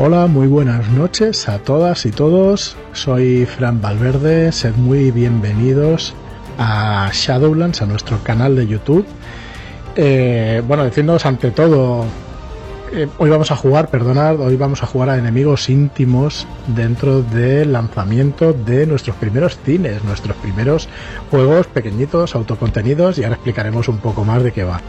Hola, muy buenas noches a todas y todos. Soy Fran Valverde. Sed muy bienvenidos a Shadowlands, a nuestro canal de YouTube. Eh, bueno, decirnos ante todo, eh, hoy vamos a jugar, perdonad, hoy vamos a jugar a enemigos íntimos dentro del lanzamiento de nuestros primeros cines, nuestros primeros juegos pequeñitos, autocontenidos y ahora explicaremos un poco más de qué va.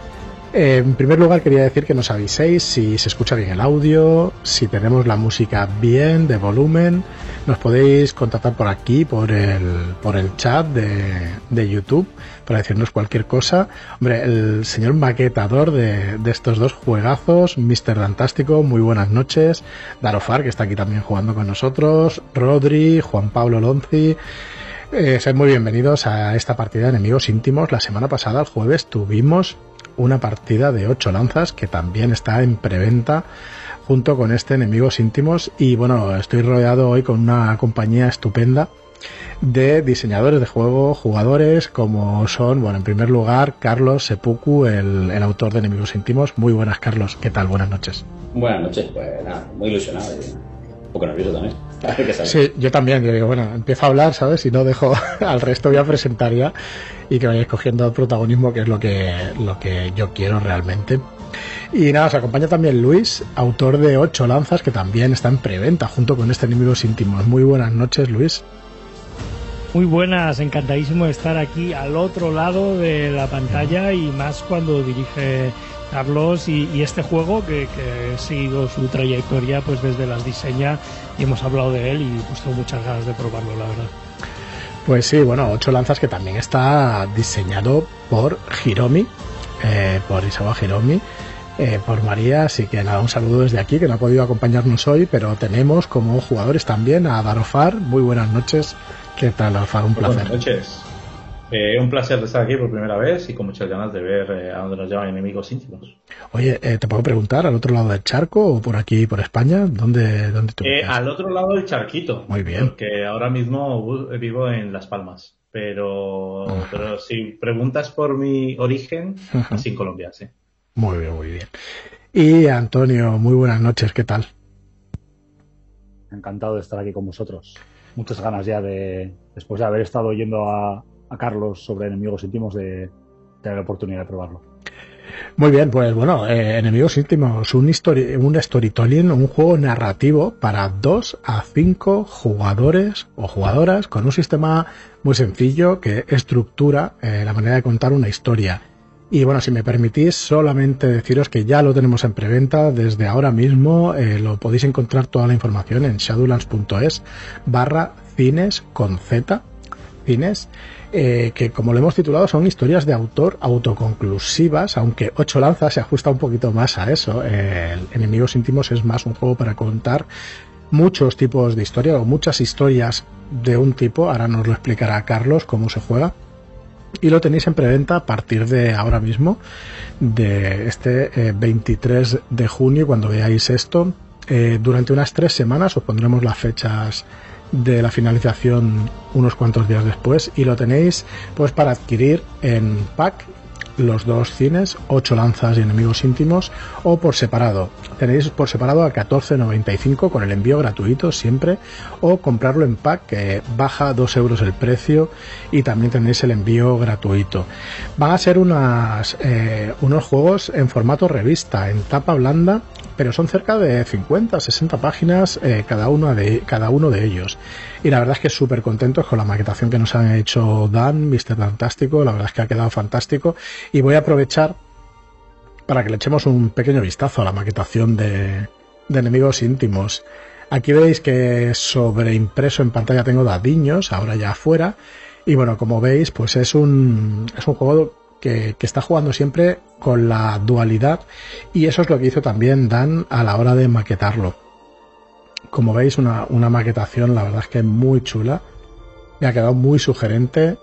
Eh, en primer lugar quería decir que nos aviséis si se escucha bien el audio, si tenemos la música bien, de volumen. Nos podéis contactar por aquí, por el, por el chat de, de YouTube, para decirnos cualquier cosa. Hombre, el señor maquetador de, de estos dos juegazos, Mr. Fantástico, muy buenas noches. Darofar, que está aquí también jugando con nosotros. Rodri, Juan Pablo Lonzi. Eh, muy bienvenidos a esta partida de enemigos íntimos. La semana pasada, el jueves, tuvimos una partida de 8 lanzas que también está en preventa junto con este Enemigos Íntimos y bueno, estoy rodeado hoy con una compañía estupenda de diseñadores de juego, jugadores como son, bueno, en primer lugar, Carlos Sepuku, el, el autor de Enemigos Íntimos. Muy buenas, Carlos. ¿Qué tal? Buenas noches. Buenas noches, pues nada, muy ilusionado y un poco nervioso también. Sí, yo también. Yo digo, bueno, empiezo a hablar, ¿sabes? Y no dejo al resto, voy a presentar ya y que vayáis cogiendo protagonismo, que es lo que, lo que yo quiero realmente. Y nada, os acompaña también Luis, autor de Ocho Lanzas, que también está en preventa junto con este Enemigos Íntimos. Muy buenas noches, Luis. Muy buenas, encantadísimo de estar aquí al otro lado de la pantalla y más cuando dirige Carlos y, y este juego que, que he seguido su trayectoria pues desde las diseña y hemos hablado de él y pues tengo muchas ganas de probarlo, la verdad. Pues sí, bueno, Ocho Lanzas que también está diseñado por Hiromi, eh, por Isawa Hiromi, eh, por María, así que nada, un saludo desde aquí, que no ha podido acompañarnos hoy, pero tenemos como jugadores también a Darofar. Muy buenas noches. ¿Qué tal, Darofar? Un placer. Buenas noches. Eh, un placer de estar aquí por primera vez y con muchas ganas de ver eh, a dónde nos llevan enemigos íntimos. Oye, eh, ¿te puedo preguntar al otro lado del charco o por aquí, por España? ¿Dónde, dónde te Eh, al otro lado del charquito. Muy bien. Porque ahora mismo vivo en Las Palmas. Pero, Ajá. pero si preguntas por mi origen, Ajá. así en Colombia, sí. Muy bien, muy bien. Y Antonio, muy buenas noches, ¿qué tal? Encantado de estar aquí con vosotros. Muchas ganas ya de, después de haber estado oyendo a, a Carlos sobre enemigos íntimos, de tener la oportunidad de probarlo. Muy bien, pues bueno, eh, Enemigos Íntimos, un, histori- un storytelling, un juego narrativo para 2 a 5 jugadores o jugadoras con un sistema muy sencillo que estructura eh, la manera de contar una historia. Y bueno, si me permitís, solamente deciros que ya lo tenemos en preventa desde ahora mismo. eh, lo podéis encontrar toda la información en shadowlands.es barra cines con Z, cines, eh, que como lo hemos titulado son historias de autor autoconclusivas, aunque Ocho Lanzas se ajusta un poquito más a eso. Enemigos Íntimos es más un juego para contar muchos tipos de historia o muchas historias de un tipo. Ahora nos lo explicará Carlos cómo se juega. Y lo tenéis en preventa a partir de ahora mismo, de este eh, 23 de junio, cuando veáis esto. Eh, durante unas tres semanas os pondremos las fechas de la finalización unos cuantos días después y lo tenéis pues para adquirir en pack los dos cines, 8 lanzas y enemigos íntimos, o por separado. Tenéis por separado a 14.95 con el envío gratuito siempre, o comprarlo en pack que baja 2 euros el precio y también tenéis el envío gratuito. Van a ser unas, eh, unos juegos en formato revista, en tapa blanda, pero son cerca de 50, 60 páginas eh, cada, uno de, cada uno de ellos. Y la verdad es que súper contentos con la maquetación que nos han hecho Dan, Mr. Fantástico, la verdad es que ha quedado fantástico. Y voy a aprovechar para que le echemos un pequeño vistazo a la maquetación de, de enemigos íntimos. Aquí veis que sobre impreso en pantalla tengo dadiños, ahora ya afuera. Y bueno, como veis, pues es un, es un juego que, está jugando siempre con la dualidad y eso es lo que hizo también Dan a la hora de maquetarlo. Como veis, una, una maquetación, la verdad es que muy chula. Me ha quedado muy sugerente.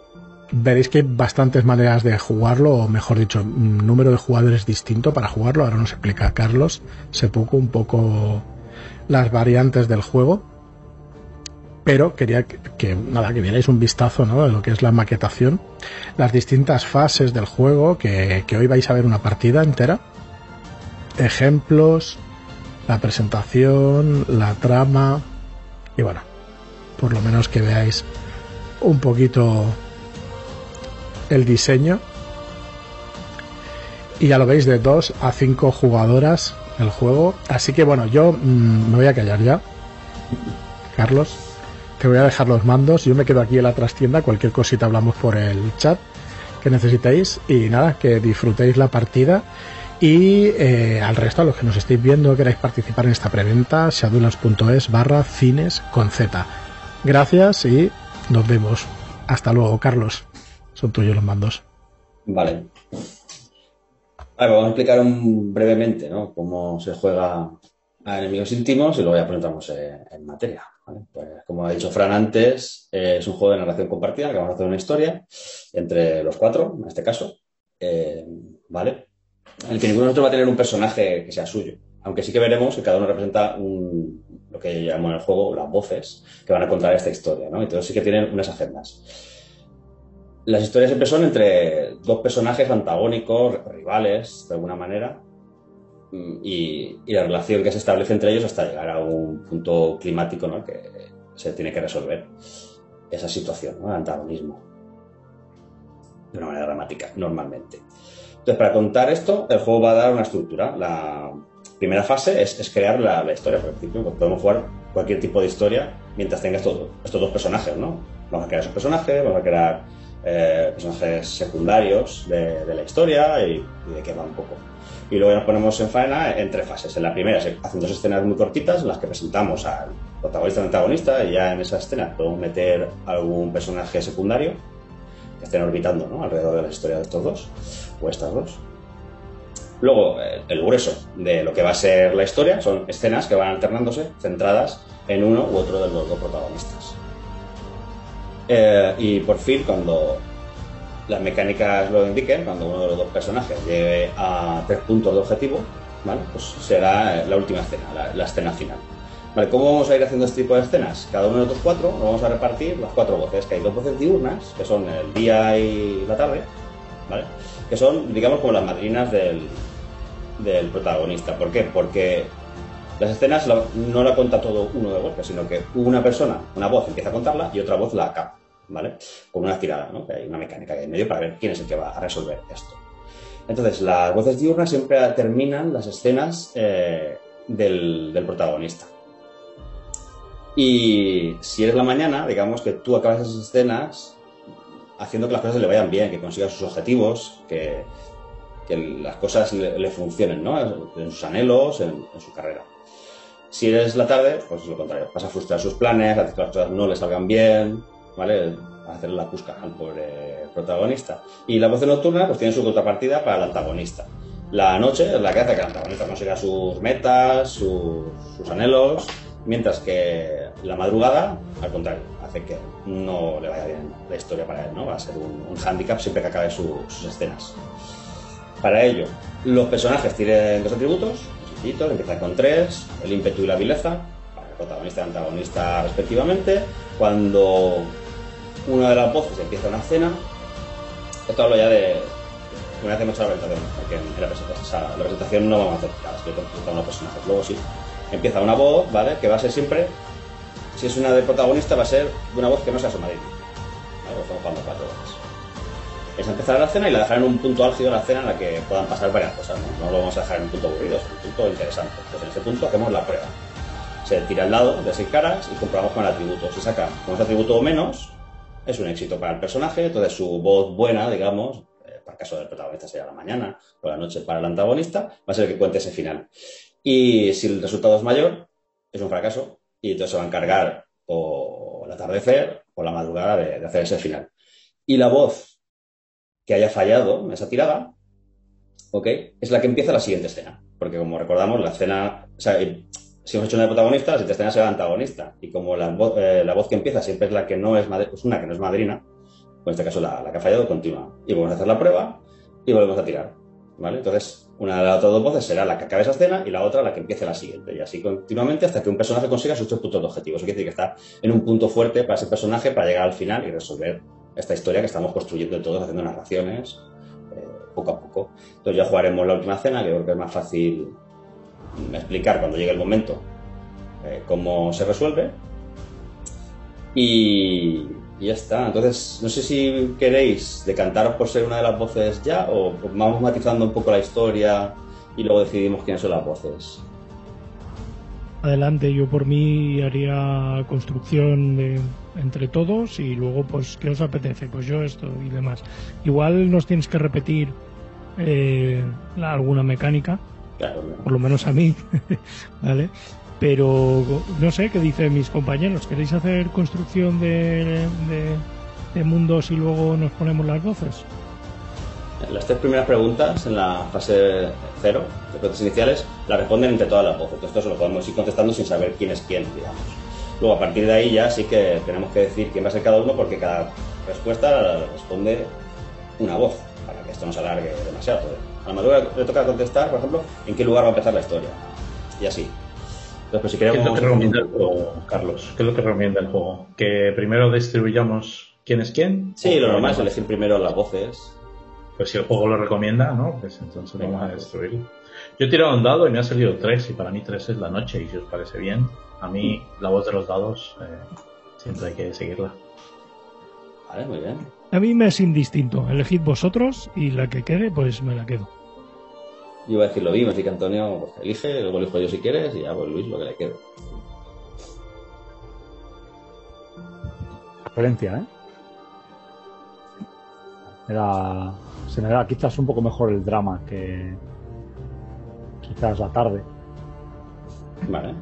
Veréis que hay bastantes maneras de jugarlo, o mejor dicho, un número de jugadores distinto para jugarlo. Ahora nos explica Carlos Sepuco un poco las variantes del juego. Pero quería que, que, nada, que vierais un vistazo de lo que es la maquetación, las distintas fases del juego, que, que hoy vais a ver una partida entera, ejemplos, la presentación, la trama y bueno, por lo menos que veáis un poquito el diseño. Y ya lo veis, de 2 a 5 jugadoras el juego. Así que bueno, yo mm, me voy a callar ya. Carlos, te voy a dejar los mandos. Yo me quedo aquí en la trastienda. Cualquier cosita hablamos por el chat que necesitéis. Y nada, que disfrutéis la partida. Y eh, al resto, a los que nos estéis viendo, queráis participar en esta preventa, shadulas.es barra cines con Z. Gracias y nos vemos. Hasta luego, Carlos. Son tuyos los mandos. Vale. vamos a explicar brevemente ¿no? cómo se juega a enemigos íntimos y luego ya entramos en, materia. Pues, como ha dicho Fran antes, eh, es un juego de narración compartida que vamos a hacer una historia entre los cuatro, en este caso. Eh, ¿Vale? El que ninguno de nosotros va a tener un personaje que sea suyo. Aunque sí que veremos que cada uno representa lo que llamamos en el juego las voces que van a contar esta historia. ¿no? Entonces sí que tienen unas agendas. Las historias siempre son entre dos personajes antagónicos, rivales, de alguna manera, y, la relación que se establece entre ellos hasta llegar a un punto climático ¿no? que se tiene que resolver esa situación, ¿no? el antagonismo, de una manera dramática, normalmente. Entonces, para contar esto, el juego va a dar una estructura. La primera fase es, crear la, historia. Por ejemplo, podemos jugar cualquier tipo de historia mientras tenga estos, estos dos personajes, ¿no? Vamos a crear esos personajes, vamos a crear eh, personajes secundarios de, la historia y, de qué va un poco. Y luego nos ponemos en faena en tres fases. En la primera, hacen dos escenas muy cortitas en las que presentamos al protagonista y al antagonista y ya en esa escena podemos meter algún personaje secundario que estén orbitando alrededor de la historia de estos dos o estas dos. Luego, el grueso de lo que va a ser la historia son escenas que van alternándose, centradas en uno u otro de los dos protagonistas. Eh, y por fin, cuando las mecánicas lo indiquen, cuando uno de los dos personajes llegue a tres puntos de objetivo, pues será la última escena, la, escena final. ¿Cómo vamos a ir haciendo este tipo de escenas? Cada uno de los cuatro nos vamos a repartir las cuatro voces, que hay dos voces diurnas, que son el día y la tarde, ¿vale? que son, digamos, como las madrinas del, del protagonista. ¿Por qué? Porque las escenas no la cuenta todo uno de golpe, sino que una persona, una voz empieza a contarla y otra voz la acaba, ¿vale? Con una tirada, ¿no? Que hay una mecánica ahí en medio para ver quién es el que va a resolver esto. Entonces, las voces diurnas siempre terminan las escenas eh, del, protagonista. Y si eres la mañana, digamos que tú acabas esas escenas haciendo que las cosas le vayan bien, que consiga sus objetivos, que, las cosas le, funcionen, ¿no? En sus anhelos, en, su carrera. Si eres la tarde, pues lo contrario, vas a frustrar sus planes, que las cosas no le salgan bien, ¿vale? Hacer la cusca al pobre protagonista. Y la voz nocturna, pues tiene su contrapartida para el antagonista. La noche es la que hace que el antagonista consiga sus metas, sus, sus anhelos, mientras que la madrugada, al contrario, hace que no le vaya bien la historia para él, ¿no? Va a ser un, un hándicap siempre que acabe sus escenas. Para ello, los personajes tienen dos atributos, empiezan con tres, el ímpetu y la vileza, para el protagonista y el antagonista respectivamente. Cuando una de las voces empieza una escena, esto hablo ya de una vez hemos hecho la presentación, porque en la presentación, presentación no vamos a hacer cada cada uno personajes, luego sí. Empieza una voz, ¿vale? Que va a ser siempre si es una de protagonista, va a ser una voz que no sea su marido. Estamos jugando cuatro. Es empezar la cena y la dejar en un punto álgido de la cena en la que puedan pasar varias cosas. ¿no? lo vamos a dejar en un punto aburrido, es un punto interesante. Pues en ese punto hacemos la prueba. Se tira el lado de seis caras y comprobamos con el atributo. Si saca con ese atributo o menos, es un éxito para el personaje. Entonces su voz buena, digamos, eh, para el caso del protagonista sería la mañana o la noche para el antagonista, va a ser el que cuente ese final. Y si el resultado es mayor, es un fracaso y entonces se va a encargar o el atardecer o la madrugada de, hacer ese final. Y la voz que haya fallado en esa tirada, ¿ok? Es la que empieza la siguiente escena. Porque como recordamos, la escena, si hemos hecho una de protagonista, la siguiente escena será antagonista. Y como la, eh, la, voz que empieza siempre es la que no es, es una que no es madrina, pues en este caso la, la que ha fallado continúa. Y volvemos a hacer la prueba y volvemos a tirar. ¿Vale? Entonces, una de las otras dos voces será la que acabe esa escena y la otra la que empiece la siguiente. Y así continuamente hasta que un personaje consiga sus tres puntos de objetivo. Eso quiere decir que está en un punto fuerte para ese personaje para llegar al final y resolver esta historia que estamos construyendo todos, haciendo narraciones eh, poco a poco. Entonces ya jugaremos la última cena, que creo que es más fácil explicar cuando llegue el momento eh, cómo se resuelve. Y, y ya está. Entonces, no sé si queréis decantaros por ser una de las voces ya o vamos matizando un poco la historia y luego decidimos quiénes son las voces. Adelante, yo por mí haría construcción entre todos y luego, pues, ¿qué os apetece? Pues yo esto y demás. Igual nos tienes que repetir eh, alguna mecánica, Claro, ¿no? por lo menos a mí, ¿vale? Pero no sé qué dicen mis compañeros. ¿Queréis hacer construcción de, de- de mundos y luego nos ponemos las voces? Las tres primeras preguntas en la fase cero, de preguntas iniciales, las responden entre todas las voces. Entonces, esto se lo podemos ir contestando sin saber quién es quién, digamos. Luego, a partir de ahí ya sí que tenemos que decir quién va a ser cada uno porque cada respuesta la responde una voz, para que esto no se alargue demasiado. A la madura le toca contestar, por ejemplo, en qué lugar va a empezar la historia. Y así. Entonces, pues si ¿Qué es queremos... lo que recomienda el juego, Carlos? ¿Qué es lo que recomienda el juego? ¿Que primero distribuyamos quién es quién? Sí, lo ¿O normal es elegir primero las voces. Pues si el juego lo recomienda, ¿no? Pues entonces vamos a destruirlo. Yo he tirado un dado y me ha salido tres, y para mí tres es la noche, y si os parece bien, a mí la voz de los dados eh, siempre hay que seguirla. Vale, muy bien. A mí me es indistinto. Elegid vosotros y la que quede, pues me la quedo. Yo iba a decir lo mismo, así que Antonio pues, elige, luego elijo yo si quieres y ya pues Luis lo que le quede. Referencia, ¿eh? Era, se me da quizás un poco mejor el drama que quizás la tarde. Vale.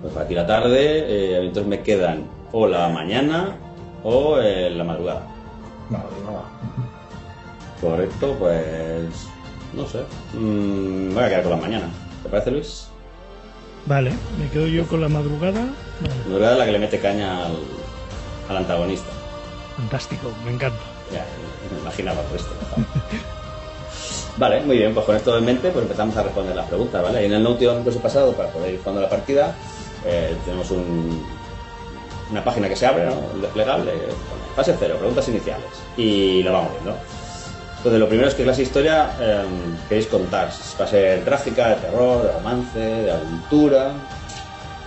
Pues para ti la tarde, eh, entonces me quedan o la mañana o eh, la madrugada. No, no. Correcto, pues no sé. Mm, voy a quedar con la mañana. ¿Te parece Luis? Vale, me quedo yo con la madrugada. Vale, La madrugada es la que le mete caña al, al antagonista. fantástico, me encanta. Ya, me imaginaba por esto. Vale, muy bien, pues con esto en mente pues empezamos a responder las preguntas, ¿vale? Y en el os he pasado para poder ir jugando la partida, eh, tenemos un- una página que se abre, ¿no? Legal, de fase cero, preguntas iniciales. Y lo vamos viendo. Entonces, lo primero es que clase de historia eh, queréis contar. Va a ser trágica, de terror, de romance, de aventura.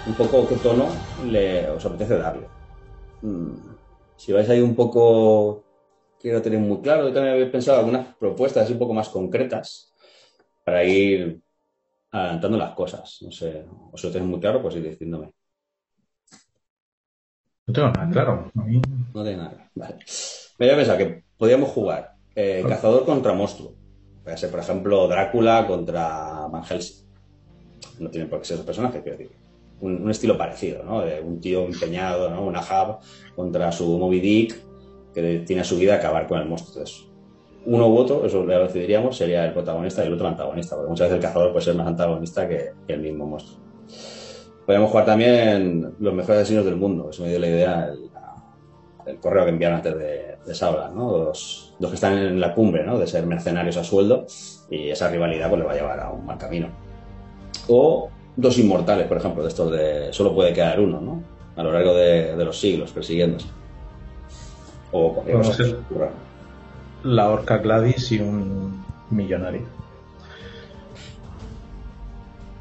Un poco qué tono le, os apetece darle. Mm, Si vais ahí un poco quiero tener muy claro. Yo también había pensado algunas propuestas un poco más concretas para ir adelantando las cosas. No sé, o si lo tenéis muy claro, pues ir diciéndome. No tengo nada claro. A mí- No tiene nada. Vale. Me había pensado que podíamos jugar eh, cazador contra monstruo. Puede ser, por ejemplo, Drácula contra Van Helsing. No tiene por qué ser ese personaje, quiero decir. Un, un estilo parecido, ¿no? De un tío empeñado, ¿no? Una Hub contra su Moby Dick, que tiene a su vida acabar con el monstruo. Entonces, uno u otro, eso lo decidiríamos, sería el protagonista y el otro el antagonista, porque muchas veces el cazador puede ser más antagonista que, que el mismo monstruo. Podríamos jugar también los mejores asesinos del mundo, eso me dio la idea el, el correo que enviaron antes de, de Saula, ¿no? Los, los que están en la cumbre, ¿no? De ser mercenarios a sueldo y esa rivalidad pues le va a llevar a un mal camino. O dos inmortales, por ejemplo, de estos de solo puede quedar uno, ¿no? A lo largo de, de los siglos persiguiéndose. O cualquier cosa que ocurra. La orca Gladys y un millonario.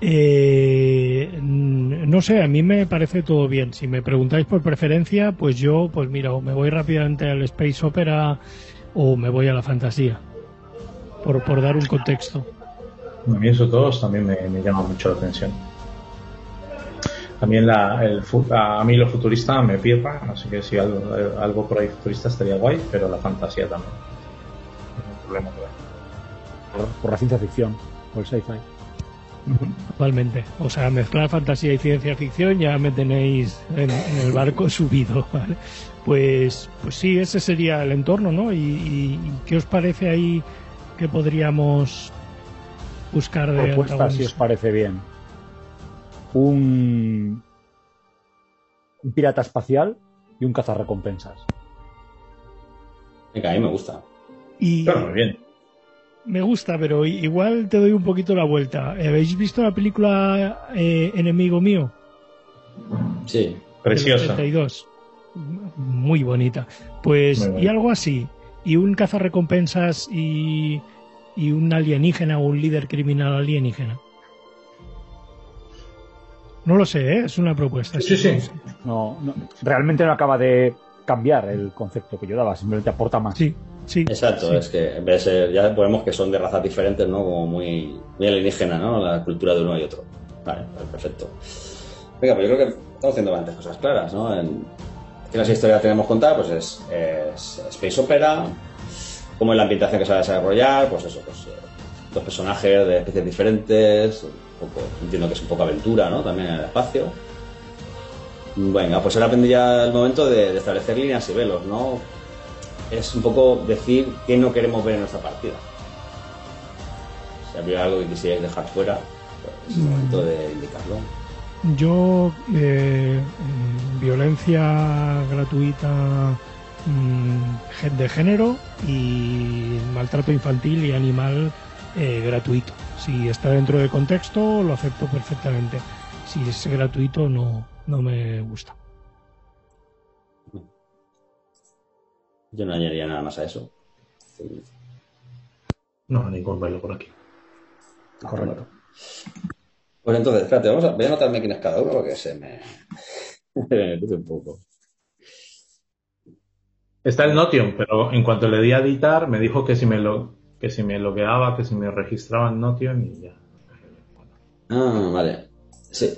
Eh, no sé, a mí me parece todo bien. Si me preguntáis por preferencia, pues yo, pues mira, o me voy rápidamente al Space Opera o me voy a la fantasía. Por, por dar un contexto. A mí esos dos también me, me llama mucho la atención. También la, el, a mí lo futurista me pierda, así que si algo, algo por ahí futurista estaría guay, pero la fantasía también. No hay problema por la ciencia ficción, por el sci-fi. Totalmente. O sea, mezclar fantasía y ciencia ficción ya me tenéis en, en el barco subido. ¿vale? Pues, pues sí, ese sería el entorno, ¿no? Y, y- y qué os parece ahí que podríamos buscar de Propuesta, si os parece bien. Un, un pirata espacial y un cazarrecompensas. Venga, a mí me gusta. Y Claro, muy bien. Me gusta, pero igual te doy un poquito la vuelta. ¿Habéis visto la película eh, Enemigo Mío? Sí. Preciosa. 82. Muy bonita. Pues, Muy bonita. y algo así. Y un cazarrecompensas y, y un alienígena o un líder criminal alienígena. No lo sé, ¿eh? es una propuesta. Sí, sí. No, no, realmente no acaba de cambiar el concepto que yo daba, simplemente aporta más. Sí, sí. Exacto, sí. es que en vez de ser, ya ponemos que son de razas diferentes, ¿no? Como muy, muy alienígena, ¿no? La cultura de uno y otro. Vale, perfecto. Venga, pues yo creo que estamos haciendo bastantes cosas claras, ¿no? En, ¿Qué más historia tenemos contada? Pues es, es Space Opera, cómo es la ambientación que se va a desarrollar, pues eso, pues eh, dos personajes de especies diferentes, un poco, entiendo que es un poco aventura, ¿no? También en el espacio. Venga, pues ahora vendría el momento de, de establecer líneas y velos, ¿no? Es un poco decir qué no queremos ver en nuestra partida. Si habría algo que quisierais dejar fuera, pues es momento de indicarlo. Yo, eh, mm, violencia gratuita mm, de género y maltrato infantil y animal eh, gratuito. Si está dentro de contexto, lo acepto perfectamente. Si es gratuito, no, no me gusta. Yo no añadiría nada más a eso. No, ningún bailo por aquí. Correcto. Pues entonces, espérate, vamos a, voy a anotarme quién es cada uno porque se me, me puse un poco. Está el Notion, pero en cuanto le di a editar, me dijo que si me lo que si me logueaba, que si me registraba en Notion y ya. Ah, vale. Sí,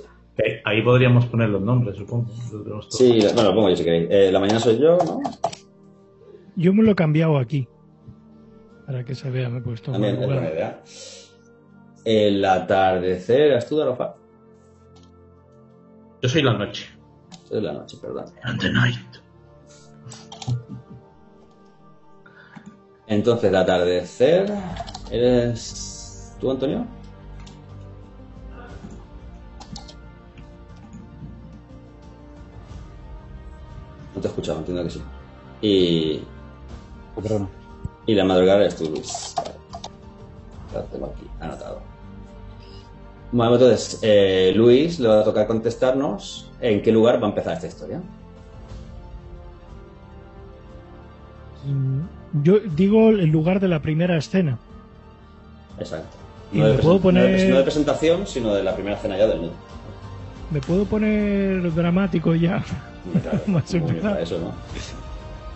ahí podríamos poner los nombres, supongo. Los- sí, bueno, lo pongo yo si queréis. Eh, la mañana soy yo, ¿no? Yo me lo he cambiado aquí. Para que se vea, me he puesto. También es buena idea. El atardecer, ¿eras tú, Darofa? Yo soy la noche. Es la noche, perdón. And the night. Entonces, el atardecer, ¿eres tú, Antonio? No te he escuchado, entiendo que sí. Y, Oh, perdona. y la madrugada eres tú, Luis. Lo tengo aquí, anotado. Bueno, entonces, eh, Luis le va a tocar contestarnos en qué lugar va a empezar esta historia. mm, Yo digo el lugar de la primera escena. Exacto. Y No de, me puedo presen- no de poner- pres- no de presentación, sino de la primera escena ya del nudo. ¿Me puedo poner dramático ya? Claro, Más muy bien empezar. para eso, ¿no?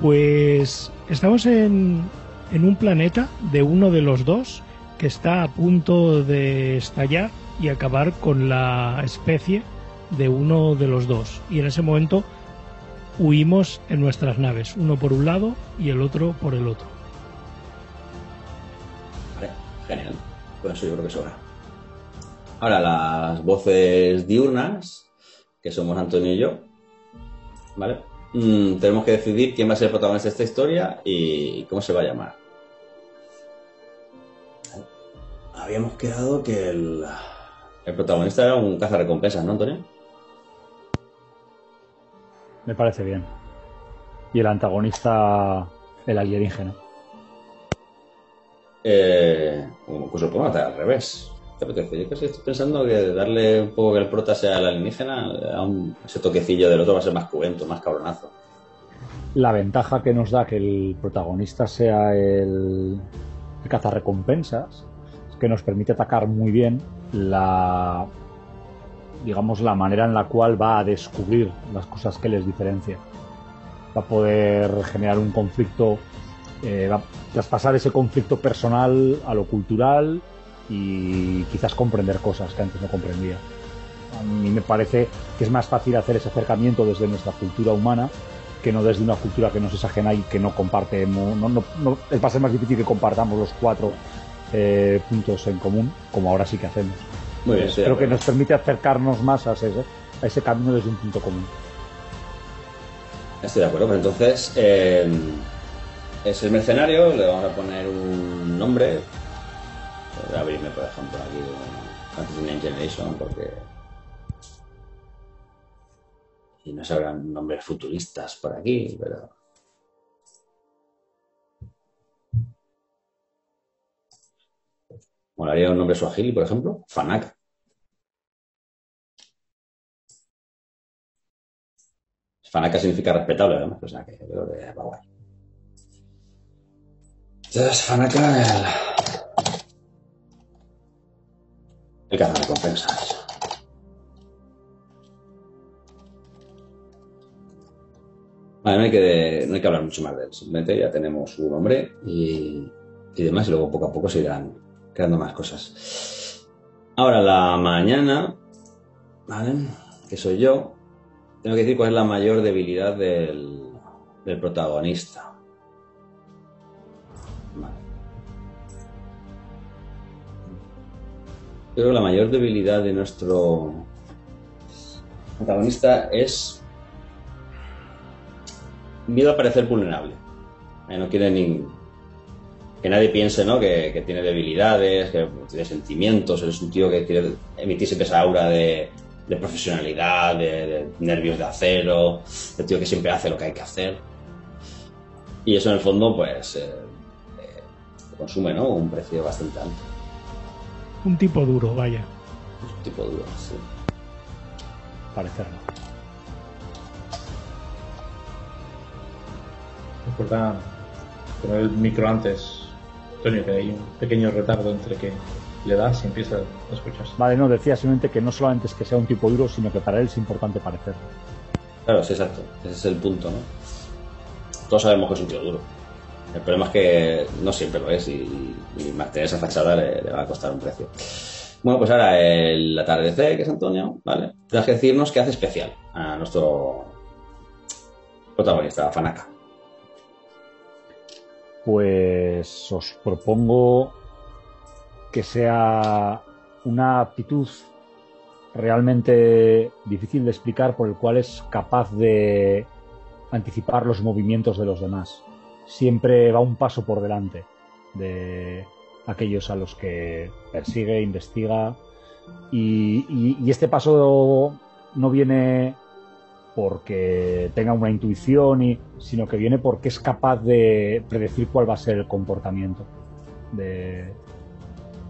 Pues estamos en, en un planeta de uno de los dos que está a punto de estallar y acabar con la especie de uno de los dos. Y en ese momento huimos en nuestras naves, uno por un lado y el otro por el otro. Vale, genial. Con eso yo creo que sobra. Ahora, las voces diurnas, que somos Antonio y yo, ¿vale? Mm, tenemos que decidir quién va a ser el protagonista de esta historia y cómo se va a llamar. Habíamos quedado que el, el protagonista era un cazarrecompensas, ¿no, Antonio? Me parece bien. Y el antagonista, el alienígena. Eh, pues lo podemos hacer al revés. ¿Te apetece? Yo casi estoy pensando que darle un poco que el prota sea el alienígena, un- ese toquecillo del otro va a ser más cruento, más cabronazo. La ventaja que nos da que el protagonista sea el, el cazarrecompensas es que nos permite atacar muy bien la digamos la manera en la cual va a descubrir las cosas que les diferencia. Va a poder generar un conflicto, eh, va a traspasar ese conflicto personal a lo cultural y quizás comprender cosas que antes no comprendía. A mí me parece que es más fácil hacer ese acercamiento desde nuestra cultura humana que no desde una cultura que nos es ajena y que no comparte. No, no, no- va a ser más difícil que compartamos los cuatro eh, puntos en común, como ahora sí que hacemos. Muy bien, Creo que nos permite acercarnos más a ese, a ese camino desde un punto común. Estoy de acuerdo, pues entonces eh, es el mercenario, le vamos a poner un nombre. Voy a abrirme, por ejemplo, aquí con Fantasy Name Generation, porque. Y no se habrán nombres futuristas por aquí, pero. Molaría un nombre suajili, por ejemplo. Fanak. Fanaka significa respetable, además, o sea que yo creo que va guay. Entonces, Fanaka, el de cada recompensa. Vale, no hay, que, no hay que hablar mucho más de él. Simplemente ya tenemos su nombre y, y demás, y luego poco a poco se irán creando más cosas. Ahora, la mañana, ¿vale? Que soy yo. Tengo que decir cuál es la mayor debilidad del, del protagonista. Vale. Creo que la mayor debilidad de nuestro protagonista es miedo a parecer vulnerable. Eh, no quiere ni que nadie piense ¿no? que, tiene debilidades, que tiene sentimientos, es un tío que quiere emitir siempre esa aura de, profesionalidad, de, de nervios de acero, el tío que siempre hace lo que hay que hacer. Y eso en el fondo, pues, eh, eh, consume ¿no? un precio bastante alto. Un tipo duro, vaya. Un tipo duro, sí. Parecerlo. Recuerda poner el micro antes, Antonio, que hay un pequeño retardo entre que le das y empieza a escuchar. Vale, no, decía simplemente que no solamente es que sea un tipo duro, sino que para él es importante parecerlo. Claro, sí, exacto. Ese es el punto, ¿no? Todos sabemos que es un tío duro. El problema es que no siempre lo es y, mantener esa fachada le, le va a costar un precio. Bueno, pues ahora el atardecer, que es Antonio, ¿vale? Tienes que decirnos qué hace especial a nuestro protagonista, Fanaka. Pues os propongo que sea una aptitud realmente difícil de explicar por el cual es capaz de anticipar los movimientos de los demás. Siempre va un paso por delante de aquellos a los que persigue, investiga y, y- y este paso no viene porque tenga una intuición, y, sino que viene porque es capaz de predecir cuál va a ser el comportamiento de,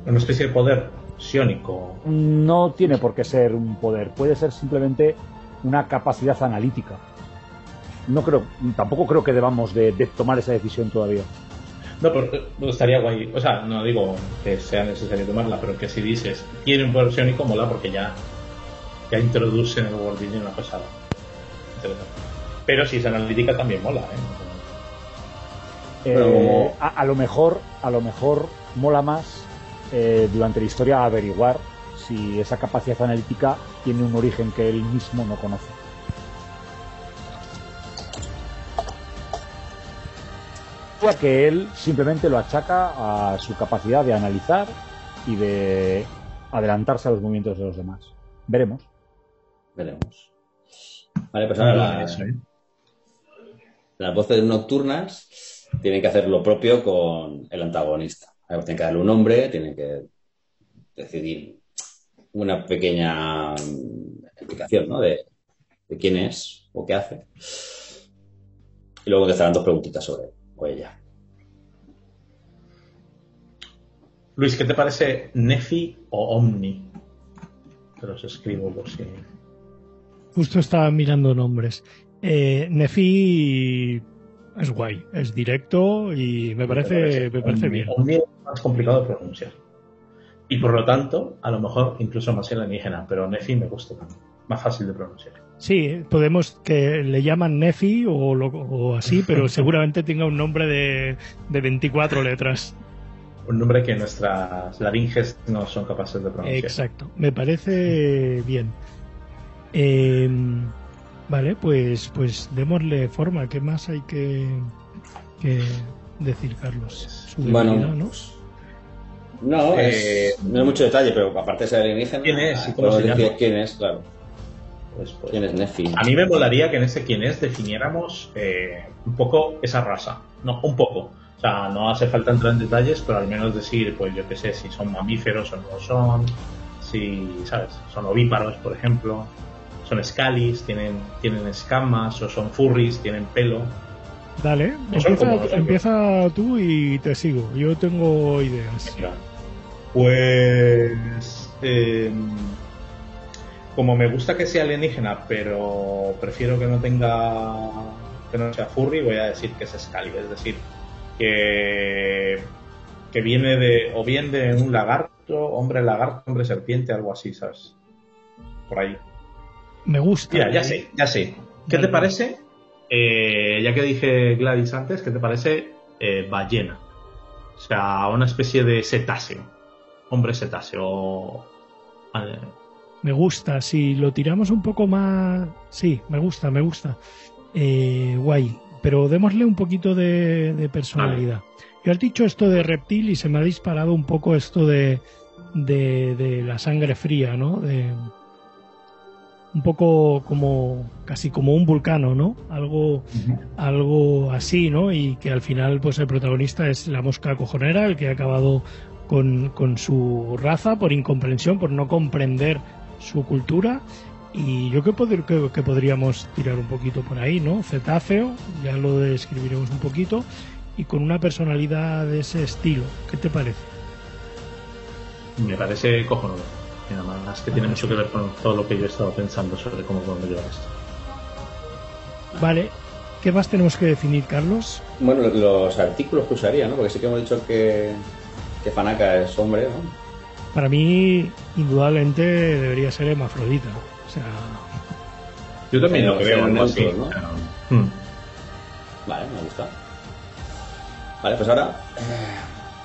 Una especie de poder psiónico. no tiene por qué ser un poder, puede ser simplemente una capacidad analítica. No creo, tampoco creo que debamos de, de tomar esa decisión todavía. No, pero eh, estaría guay. O sea, no digo que sea necesario tomarla, pero que si dices tiene un poder psiónico, mola porque ya, ya introduce en el world una pasada. Interesante. Pero si es analítica también mola, ¿eh? Pero Eh, como- a, a lo mejor, a lo mejor mola más eh, durante la historia averiguar si esa capacidad analítica tiene un origen que él mismo no conoce. Que él simplemente lo achaca a su capacidad de analizar y de adelantarse a los movimientos de los demás. Veremos. Veremos. Vale, pues ahora la- Eso, ¿eh? las voces nocturnas tienen que hacer lo propio con el antagonista. Tienen que darle un nombre, tienen que decidir una pequeña explicación ¿no? de, de quién es o qué hace. Y luego contestarán dos preguntitas sobre él o ella. Luis, ¿qué te parece Nefi o Omni? Te los escribo por si. Justo estaba mirando nombres. Eh, Nefi es guay, es directo y me parece, me parece Omni. bien. Omni es más complicado de pronunciar. Y por lo tanto, a lo mejor incluso más alienígena, pero Nefi me gusta también. Más fácil de pronunciar. Sí, podemos que le llaman Nefi o, lo- o así, pero seguramente tenga un nombre de, de 24 letras. Un nombre que nuestras laringes no son capaces de pronunciar. Exacto, me parece bien. Eh, vale, pues, pues démosle forma. ¿Qué más hay que, que decir, Carlos? Bueno. ¿no? No, Eh, no es mucho detalle, pero aparte de ser alienígena, ¿Quién es y cómo podemos se decir llama? quién es, claro. Pues, pues, ¿Quién es Nefi? A mí me molaría que en ese quién es definiéramos eh, un poco esa raza. No, un poco. O sea, no hace falta entrar en detalles, pero al menos decir, pues yo qué sé, si son mamíferos o no lo son, si, ¿sabes? Son ovíparos, por ejemplo, son scalis, tienen, tienen escamas, o son furries, tienen pelo. Dale, como empieza, empieza tú y te sigo. Yo tengo ideas. Mira, Pues. eh, como me gusta que sea alienígena, pero prefiero que no tenga. que no sea furry, voy a decir que es Scali. Es decir, que. que viene de. o bien de un lagarto, hombre lagarto, hombre serpiente, algo así, ¿sabes? Por ahí. Me gusta. Mira, ya ¿eh? sé, ya sé. ¿Qué Dale. te parece eh, ya que dije Gladys antes, ¿qué te parece eh, ballena? O sea, una especie de cetáceo. Hombre cetáceo. Me gusta, si lo tiramos un poco más... Sí, me gusta, me gusta. Eh, guay, pero démosle un poquito de, de personalidad. Yo has dicho esto de reptil y se me ha disparado un poco esto de, de, de la sangre fría, ¿no? De, un poco como casi como un vulcano, ¿no? Algo, algo así, ¿no? Y que al final, pues el protagonista es la mosca cojonera, el que ha acabado con, con su raza por incomprensión, por no comprender su cultura. Y yo creo que, que, que podríamos tirar un poquito por ahí, ¿no? Cetáceo, ya lo describiremos un poquito, y con una personalidad de ese estilo. ¿Qué te parece? Me parece cojonudo. Y además que tiene mucho que ver con todo lo que yo he estado pensando sobre cómo podemos llevar esto. Vale, ¿qué más tenemos que definir, Carlos? Bueno, los artículos que usaría, ¿no? Porque sí que hemos dicho que, que Fanaka es hombre, ¿no? Para mí, indudablemente, debería ser hermafrodita. O sea, Yo también lo creo, en otro, ¿no? hmm. Vale, me gusta. Vale, pues ahora,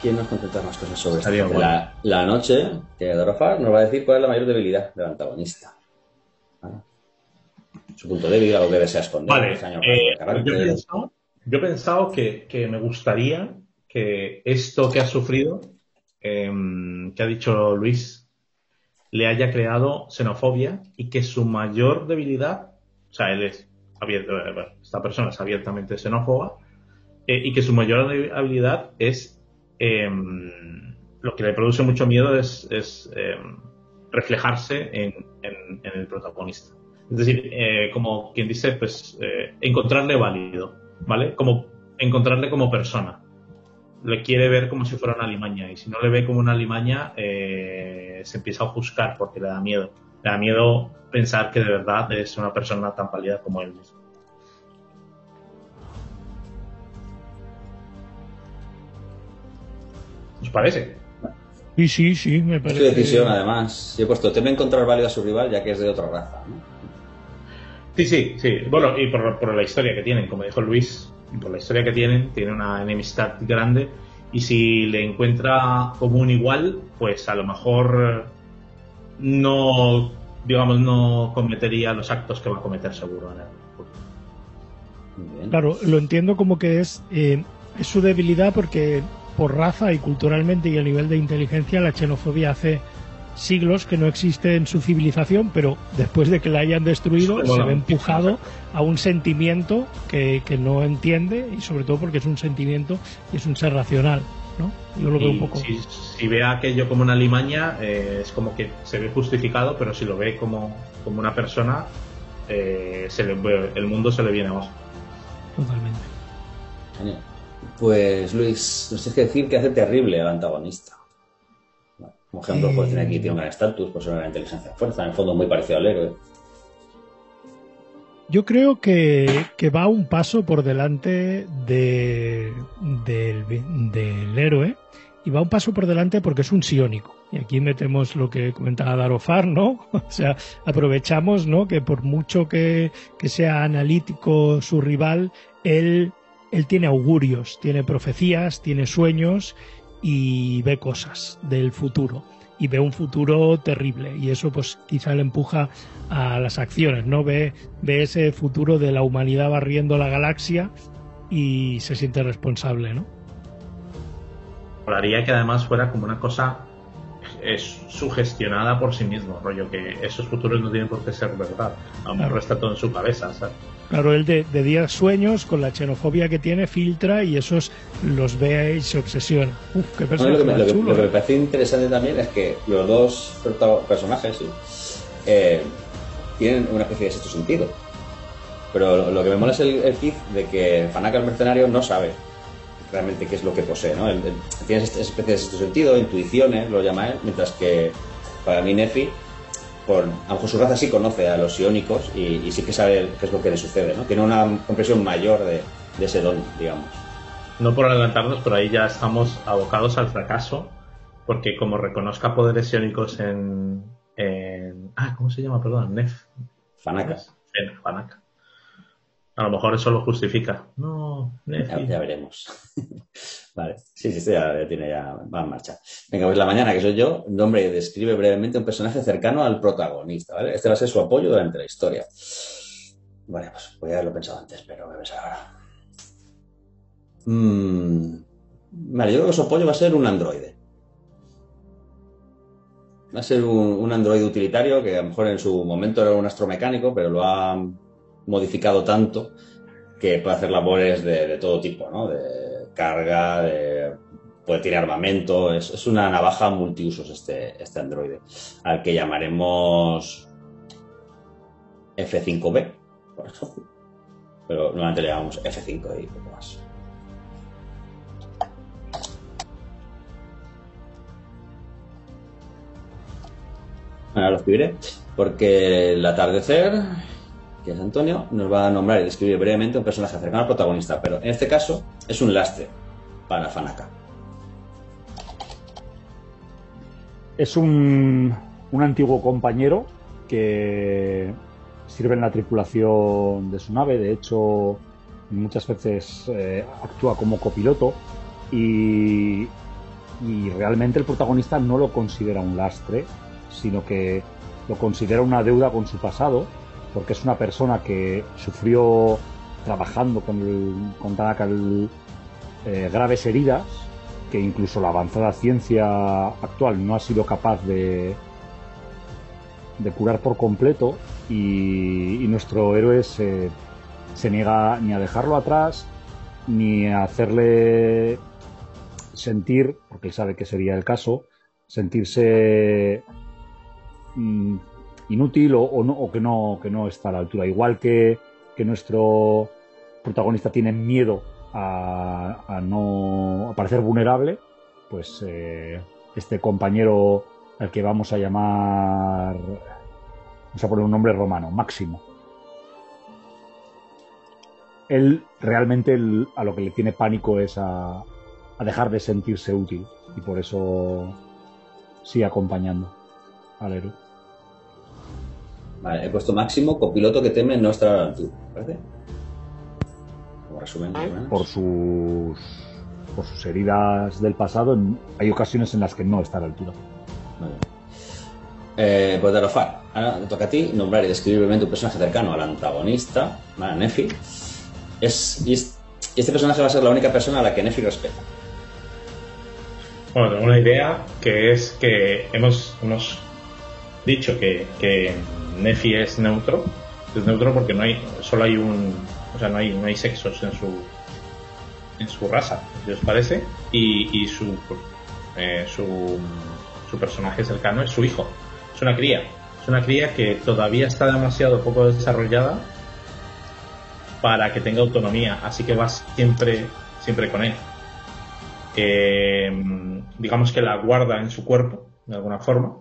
¿quién nos contesta más cosas sobre esto? La, la noche, que Dorofar nos va a decir cuál es la mayor debilidad del antagonista. Vale. Su punto débil, algo que desea esconder. Vale, eh, carácter. yo he pensado, yo he pensado que, que me gustaría que esto que ha sufrido, em, que ha dicho Luis, le haya creado xenofobia y que su mayor debilidad, o sea, él es abierto, eh, esta persona es abiertamente xenófoba, eh, y que su mayor habilidad es em, lo que le produce mucho miedo es, em, reflejarse en, en- el protagonista. Es decir, eh, como quien dice, pues encontrarle válido, ¿vale? Como encontrarle como persona. Le quiere ver como si fuera una limaña y si no le ve como una limaña, eh, se empieza a ofuscar porque le da miedo. Le da miedo pensar que de verdad es una persona tan pálida como él mismo. ¿Os parece? sí, sí, sí, me Es parece. tu decisión, además. Yo he puesto, teme encontrar válido a su rival, ya que es de otra raza. ¿no? Sí, sí, sí. Bueno, y por, por la historia que tienen, como dijo Luis, y por la historia que tienen, tiene una enemistad grande. Y si le encuentra como un igual, pues a lo mejor eh, no, digamos, no cometería los actos que va a cometer seguro en el bien. Claro, lo entiendo como que es, eh, es su debilidad porque por raza y culturalmente y a nivel de inteligencia la xenofobia hace siglos que no existe en su civilización, pero después de que la hayan destruido Bueno, se ve empujado a un sentimiento que, que no entiende y sobre todo porque es un sentimiento y es un ser racional, ¿no? Yo lo veo un poco... si, si ve aquello como una limaña, eh, es como que se ve justificado, pero si lo ve como, como una persona, eh, se le, el mundo se le viene abajo. Totalmente. Pues Luis, nos tienes que decir que hace terrible al antagonista. Como ejemplo, pues tiene aquí tiene un gran estatus, pues una inteligencia de fuerza, en el fondo muy parecido al héroe. Yo creo que, que va un paso por delante de, del, del héroe y va un paso por delante porque es un siónico. Y aquí metemos lo que comentaba Darofar, ¿no? O sea, aprovechamos, ¿no? Que por mucho que, que sea analítico su rival, él, él tiene augurios, tiene profecías, tiene sueños y ve cosas del futuro. Y ve un futuro terrible. Y eso, pues, quizá le empuja a las acciones, ¿no? Ve, ve ese futuro de la humanidad barriendo la galaxia y se siente responsable, ¿no? Molaría que además fuera como una cosa es sugestionada por sí mismo, rollo que esos futuros no tienen por qué ser verdad. A lo mejor está todo en su cabeza, ¿sabes? Claro, él de, de día sueños, con la xenofobia que tiene, filtra y esos los ve y se obsesiona. Uf, qué personaje lo, que me, más lo que- chulo. lo que me ¿eh? parece interesante también es que los dos personajes sí, eh, tienen una especie de sexto sentido. Pero lo, lo que me mola es el, el kit de que Fanaka el mercenario no sabe realmente qué es lo que posee, ¿no? Él- él tiene esta especie de sexto sentido, intuiciones, lo llama él, mientras que para mí Nefi, por, a lo mejor su raza sí conoce a los iónicos y, y sí que sabe qué es lo que le sucede, ¿no? Tiene una comprensión mayor de, de ese don, digamos. No por adelantarnos, pero ahí ya estamos abocados al fracaso, porque como reconozca poderes iónicos en, en- Ah, ¿cómo se llama? Perdón, Nef. Fanaka. Fanaka. A lo mejor eso lo justifica. No, ya, ya, veremos. vale, sí, sí, ya, tiene ya, va en marcha. Venga, pues la mañana, que soy yo, nombre describe brevemente un personaje cercano al protagonista, ¿vale? Este va a ser su apoyo durante la historia. Vale, pues voy a haberlo pensado antes, pero voy a pensar ahora. Mm, vale, yo creo que su apoyo va a ser un androide. Va a ser un, un androide utilitario que a lo mejor en su momento era un astromecánico, pero lo ha modificado tanto que puede hacer labores de, todo tipo, ¿no? De carga, de, puede tirar armamento, es, una navaja multiusos este, este androide, al que llamaremos F5B, por ejemplo. Pero normalmente le llamamos F5 y poco más. Ahora lo escribiré, porque el atardecer que es Antonio, nos va a nombrar y describir brevemente un personaje cercano al protagonista, pero en este caso es un lastre para Fanaka. Es un, un antiguo compañero que sirve en la tripulación de su nave, de hecho muchas veces eh, actúa como copiloto y, y realmente el protagonista no lo considera un lastre, sino que lo considera una deuda con su pasado porque es una persona que sufrió trabajando con, el, con Tanaka eh, graves heridas que incluso la avanzada ciencia actual no ha sido capaz de, de curar por completo y, nuestro héroe se, se, niega ni a dejarlo atrás ni a hacerle sentir, porque él sabe que sería el caso, sentirse mm, inútil o, que, no, que no está a la altura. Igual que, nuestro protagonista tiene miedo a, no a parecer vulnerable, pues eh, este compañero al que vamos a llamar, vamos a poner un nombre romano, Máximo. Él realmente a lo que le tiene pánico es a, a dejar de sentirse útil y por eso sigue acompañando al héroe. Vale, he puesto máximo, copiloto que teme no estar a la altura, ¿parece? Como resumen, por sus por sus heridas del pasado, hay ocasiones en las que no está a la altura. Vale. Eh, pues Darofar, ahora te toca a ti nombrar y describir brevemente un personaje cercano al antagonista, a Nefi. Es, y, este personaje va a ser la única persona a la que Nefi respeta. Bueno, tengo una idea que es que hemos, hemos dicho que, que Nefi es neutro. Es neutro porque no hay, solo hay un, o sea, no hay, no hay sexos en su, en su raza, si os parece, y, su, eh, su, su personaje cercano es su hijo. Es una cría. Es una cría que todavía está demasiado poco desarrollada para que tenga autonomía, así que va siempre, siempre con él. Eh, digamos que la guarda en su cuerpo, de alguna forma,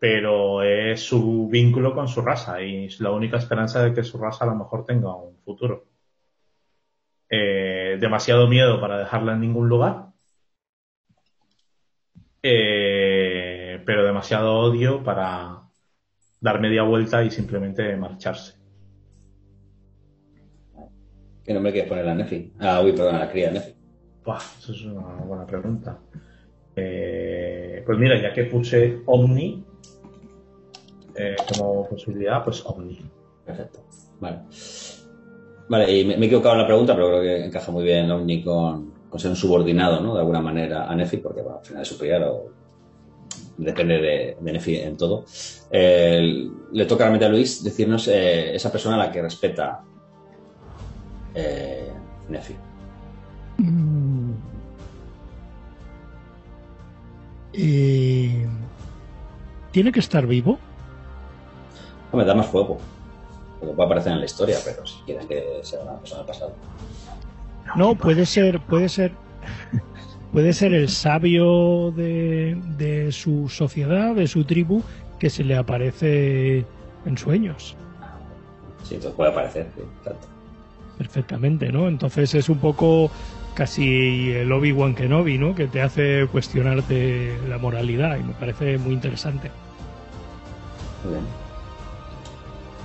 pero es su vínculo con su raza y es la única esperanza de que su raza a lo mejor tenga un futuro. Eh, demasiado miedo para dejarla en ningún lugar, eh, pero demasiado odio para dar media vuelta y simplemente marcharse. ¿Qué nombre quieres poner a Nefi? Ah, uy, perdón, a la cría Nefi. eso es una buena pregunta. Eh, pues mira, ya que puse Omni, eh, como posibilidad, pues Omni. Perfecto. Vale. Vale, y me, he equivocado en la pregunta, pero creo que encaja muy bien Omni con, ser un subordinado, ¿no? De alguna manera a Nefi, porque al final es superior o depende de, Nefi en todo. le toca realmente a Luis decirnos eh, esa persona a la que respeta eh, Nefi. Mm. ¿Tiene que estar vivo? Me da más fuego. Porque puede aparecer en la historia, pero si quieren que sea una persona del pasado. No, puede ser, puede ser. Puede ser el sabio de, su sociedad, de su tribu, que se le aparece en sueños. Sí, entonces puede aparecer, Perfectamente, ¿no? Entonces es un poco casi el Obi-Wan Kenobi, ¿no? Que te hace cuestionarte la moralidad y me parece muy interesante. Muy bien.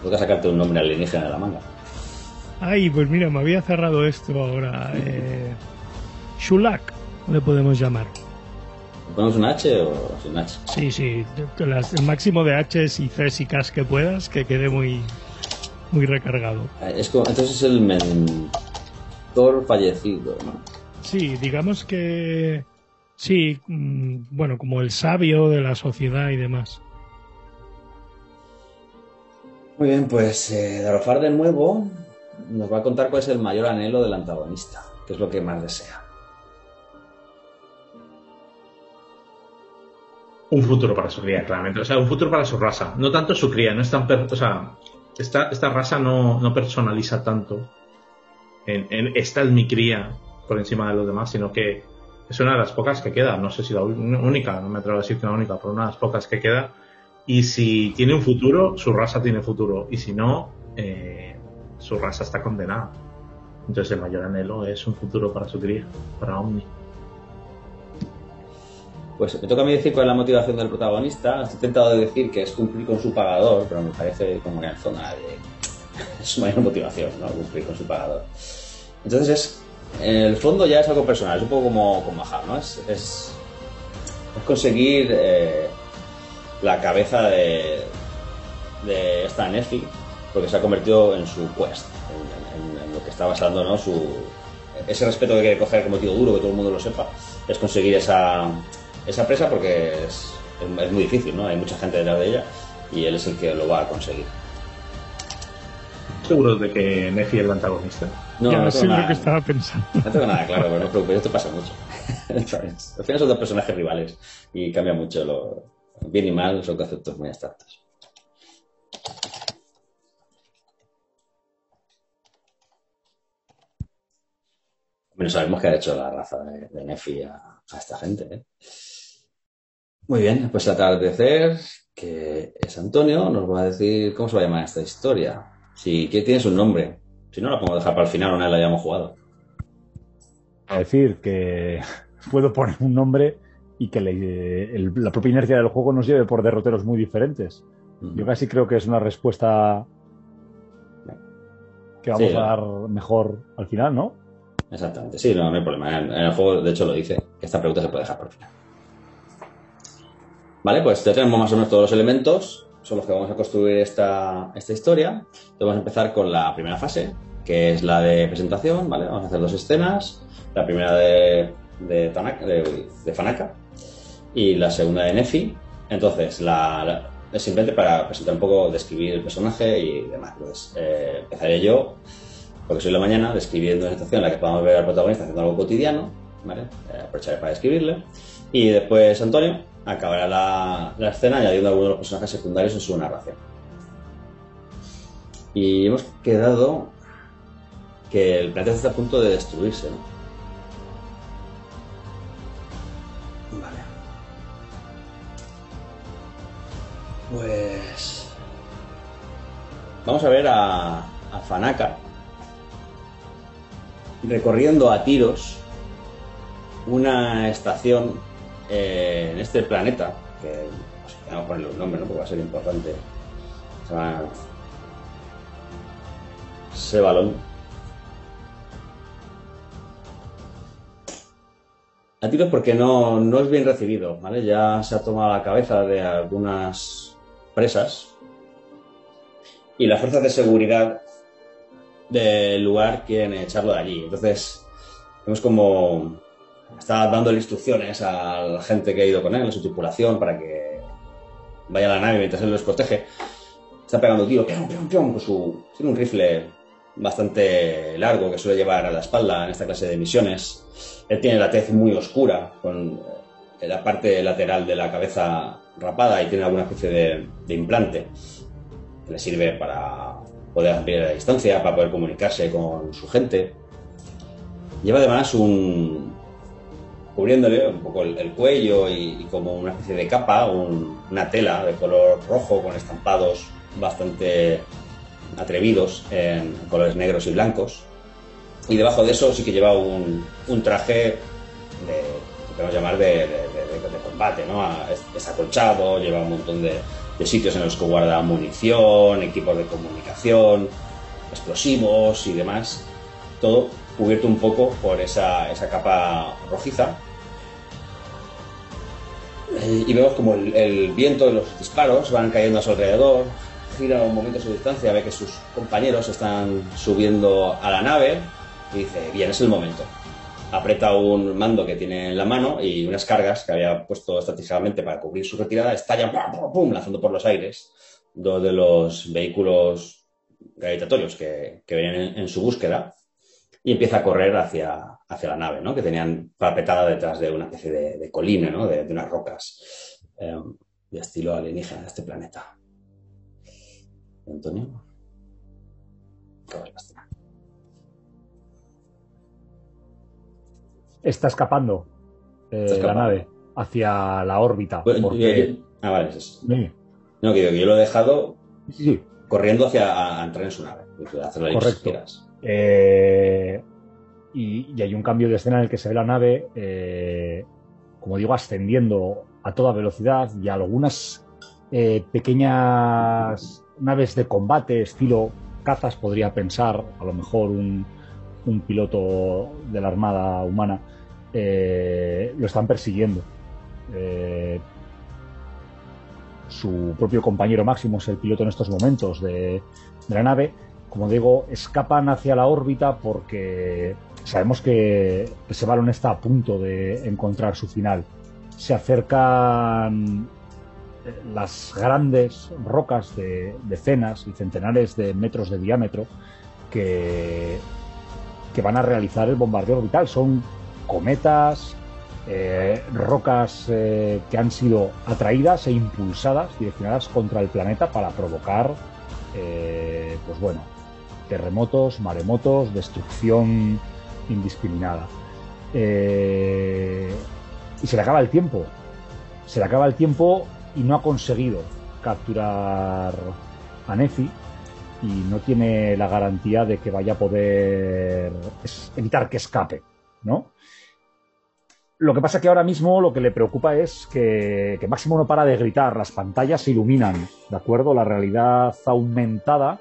Toca sacarte un nombre alienígena de la manga. Ay, pues mira, me había cerrado esto ahora. Eh, Shulak, le podemos llamar. ¿Ponemos un H o sin H? Sí, sí, el máximo de Hs y Cs y Ks que puedas, que quede muy, muy recargado. Eh, es entonces es el mentor fallecido, ¿no? Sí, digamos que sí, mm, bueno, como el sabio de la sociedad y demás. Muy bien, pues eh, Darofar de nuevo nos va a contar cuál es el mayor anhelo del antagonista, qué es lo que más desea. Un futuro para su cría, claramente. O sea, un futuro para su raza. No tanto su cría, no es tan. o sea, esta, esta raza no, no personaliza tanto. En, esta es mi cría por encima de los demás, sino que es una de las pocas que queda. No sé si la única, no me atrevo a decir que la única, pero una de las pocas que queda. Y si tiene un futuro, su raza tiene futuro. Y si no, eh, su raza está condenada. Entonces el mayor anhelo es un futuro para su cría, para Omni. Pues me toca a mí decir cuál es la motivación del protagonista. He intentado decir que es cumplir con su pagador, pero me parece como que en zona de... es su mayor motivación, ¿no? Cumplir con su pagador. Entonces es... En el fondo ya es algo personal, es un poco como con Mahar, ¿no? Es, es, conseguir eh, la cabeza de, de esta Nefi, porque se ha convertido en su quest, en, lo que está basando ¿no? su, ese respeto que quiere coger como tío duro, que todo el mundo lo sepa, es conseguir esa, esa presa porque es, es, muy difícil, ¿no? Hay mucha gente detrás de ella y él es el que lo va a conseguir. ¿Seguro de que Nefi es el antagonista? No, no sé lo que estaba pensando. No tengo nada claro, pero no preocupes, esto pasa mucho. Al final son dos personajes rivales y cambia mucho lo bien y mal, son conceptos muy abstractos. Bueno, sabemos que ha hecho la raza de, Nefi a, esta gente. ¿eh? Muy bien, pues atardecer, que es Antonio, nos va a decir cómo se va a llamar esta historia. Si que tiene su nombre. Si no, la podemos dejar para el final, una vez la hayamos jugado. A decir que puedo poner un nombre y que la propia inercia del juego nos lleve por derroteros muy diferentes. Yo casi creo que es una respuesta que vamos a dar mejor al final, ¿no? Exactamente, sí, no, hay problema. En, el juego, de hecho, lo dice, que esta pregunta se puede dejar por el final. Vale, pues ya tenemos más o menos todos los elementos, son los que vamos a construir esta, esta historia. Entonces vamos a empezar con la primera fase, que es la de presentación, ¿vale? Vamos a hacer dos escenas. La primera de, de, de, Fanaka y la segunda de Nefi. Entonces, la, es simplemente para presentar un poco, describir el personaje y demás. Entonces, eh, empezaré yo porque soy la mañana describiendo una situación en la que podamos ver al protagonista haciendo algo cotidiano, ¿vale? Eh, aprovecharé para describirle. Y después Antonio acabará la, la escena añadiendo algunos de los personajes secundarios en su narración. Y hemos quedado que el planeta está a punto de destruirse, ¿no? Pues... Vamos a ver a, a Fanaka, recorriendo a tiros una estación eh, en este planeta, que vamos a ponerle un nombre, ¿no? porque va a ser importante. Se llama Sebalón. A tiros porque no, no es bien recibido, ¿vale? Ya se ha tomado la cabeza de algunas presas y las fuerzas de seguridad del lugar quieren echarlo de allí. Entonces, vemos como está dando instrucciones a la gente que ha ido con él, a su tripulación, para que vaya a la nave mientras él los protege. Está pegando tiro, pion, pion, pion, con su. Tiene un rifle bastante largo que suele llevar a la espalda en esta clase de misiones. Él tiene la tez muy oscura, con la parte lateral de la cabeza rapada y tiene alguna especie de, implante que le sirve para poder ampliar la distancia, para poder comunicarse con su gente. Lleva además un. cubriéndole un poco el, cuello y, como una especie de capa, una tela de color rojo con estampados bastante atrevidos en colores negros y blancos. Y debajo de eso sí que lleva un, traje de, podemos llamar de, combate, ¿no? Es, acolchado, lleva un montón de, sitios en los que guarda munición, equipos de comunicación. explosivos y demás, todo cubierto un poco por esa, esa capa rojiza. Eh, y vemos como el, viento de los disparos van cayendo a su alrededor, gira un momento a su distancia, ve que sus compañeros están subiendo a la nave y dice, bien, es el momento. Aprieta un mando que tiene en la mano y unas cargas que había puesto estratégicamente para cubrir su retirada estallan, ¡pum, lanzando por los aires dos de los vehículos gravitatorios que, que venían en, su búsqueda y empieza a correr hacia, hacia la nave, ¿no? que tenían parapetada detrás de una especie de, colina, ¿no? de, unas rocas eh, de estilo alienígena de este planeta. Antonio. Acaba Está escapando, eh, Está escapando. la nave hacia la órbita. Bueno, porque- yo- yo- ah, vale, es eso. Sí, No, que yo lo he dejado sí, sí. corriendo hacia a, entrar en su nave. Hacer Correcto. Eh, y, y hay un cambio de escena en el que se ve la nave, eh, como digo, ascendiendo a toda velocidad y algunas eh, pequeñas naves de combate, estilo cazas, podría pensar, a lo mejor un, un piloto de la Armada humana, eh, lo están persiguiendo. Eh, su propio compañero máximo es el piloto en estos momentos de, la nave como digo, escapan hacia la órbita porque sabemos que, que Sevalon está a punto de encontrar su final. Se acercan eh, las grandes rocas de decenas y centenares de metros de diámetro que, que van a realizar el bombardeo orbital. Son cometas, eh, rocas eh, que han sido atraídas e impulsadas, direccionadas contra el planeta para provocar, eh, pues bueno, terremotos, maremotos, destrucción indiscriminada. Y se le acaba el tiempo. Se le acaba el tiempo y no ha conseguido capturar a Nefi y no tiene la garantía de que vaya a poder evitar que escape, ¿no? Lo que pasa que ahora mismo lo que le preocupa es que, que Máximo no para de gritar, las pantallas se iluminan, ¿de acuerdo? La realidad aumentada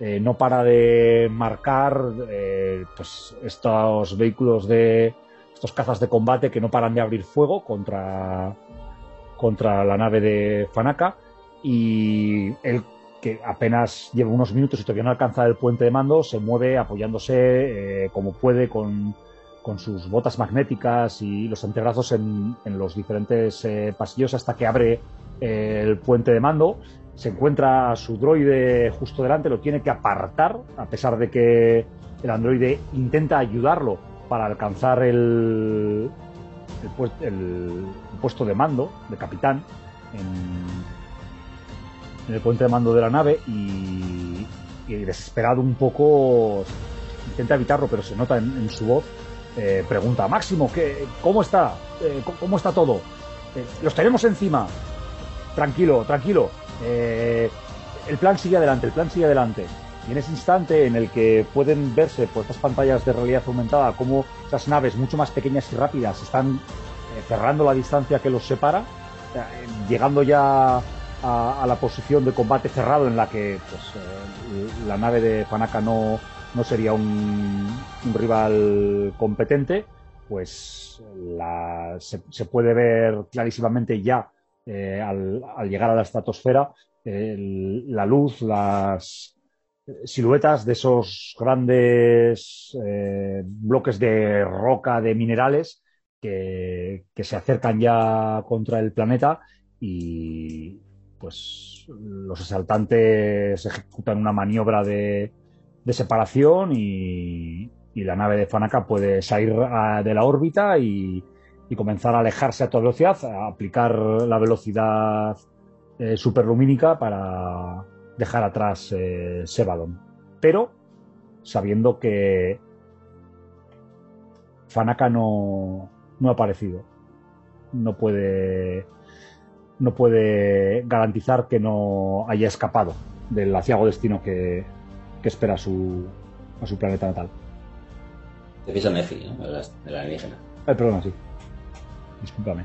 eh, no para de marcar eh, pues estos vehículos de estos cazas de combate que no paran de abrir fuego contra contra la nave de Fanaka y él que apenas lleva unos minutos y todavía no alcanza el puente de mando se mueve apoyándose eh, como puede con, con sus botas magnéticas y los antebrazos en, los diferentes eh, pasillos hasta que abre eh, el puente de mando se encuentra a su droide justo delante, lo tiene que apartar, a pesar de que el androide intenta ayudarlo para alcanzar el, el, el- puesto de mando, de capitán, en, en el puente de mando de la nave y, desesperado un poco intenta evitarlo, pero se nota en su voz. Eh, pregunta, Máximo, ¿qué, ¿cómo está? Eh, ¿cómo- ¿Cómo está todo? Eh, los tenemos encima. Tranquilo, tranquilo. El plan sigue adelante, el plan sigue adelante. Y en ese instante en el que pueden verse por estas pantallas de realidad aumentada cómo esas naves mucho más pequeñas y rápidas están cerrando la distancia que los separa, llegando ya a, la posición de combate cerrado en la que pues, la nave de Fanaka no, no sería un, rival competente, pues la- se, puede ver clarísimamente ya eh, al, llegar a la estratosfera la luz, las siluetas de esos grandes eh, bloques de roca, de minerales que, que se acercan ya contra el planeta y pues los asaltantes ejecutan una maniobra de, de separación y, y la nave de Fanaka puede salir ah, de la órbita y, y comenzar a alejarse a toda velocidad, a aplicar la velocidad eh, superlumínica para dejar atrás eh, Sebadon. Pero sabiendo que Fanaka no, no ha aparecido. No puede, no puede garantizar que no haya escapado del aciago destino que, que espera a su, a su planeta natal. Te piensa Nefi, ¿no? El, el alienígena. Eh, perdona, sí. Discúlpame.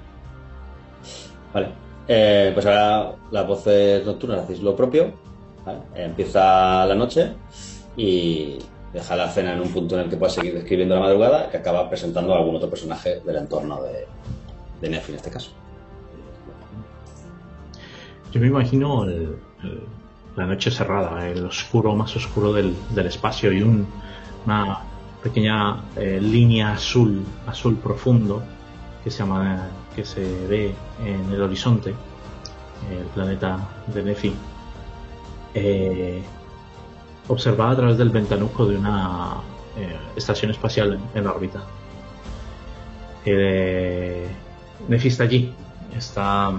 Vale. Eh, pues ahora las voces nocturnas hacéis lo propio. ¿vale? Empieza la noche y deja la escena en un punto en el que pueda seguir describiendo la madrugada que acaba presentando a algún otro personaje del entorno de, de Nefi en este caso. Yo me imagino la noche cerrada, el oscuro más oscuro del, espacio y una pequeña eh, línea azul, azul profundo que se llama, que se ve en el horizonte, el planeta de Nefi, eh, observada a través del ventanuco de una eh, estación espacial en, órbita. Nefi está allí, está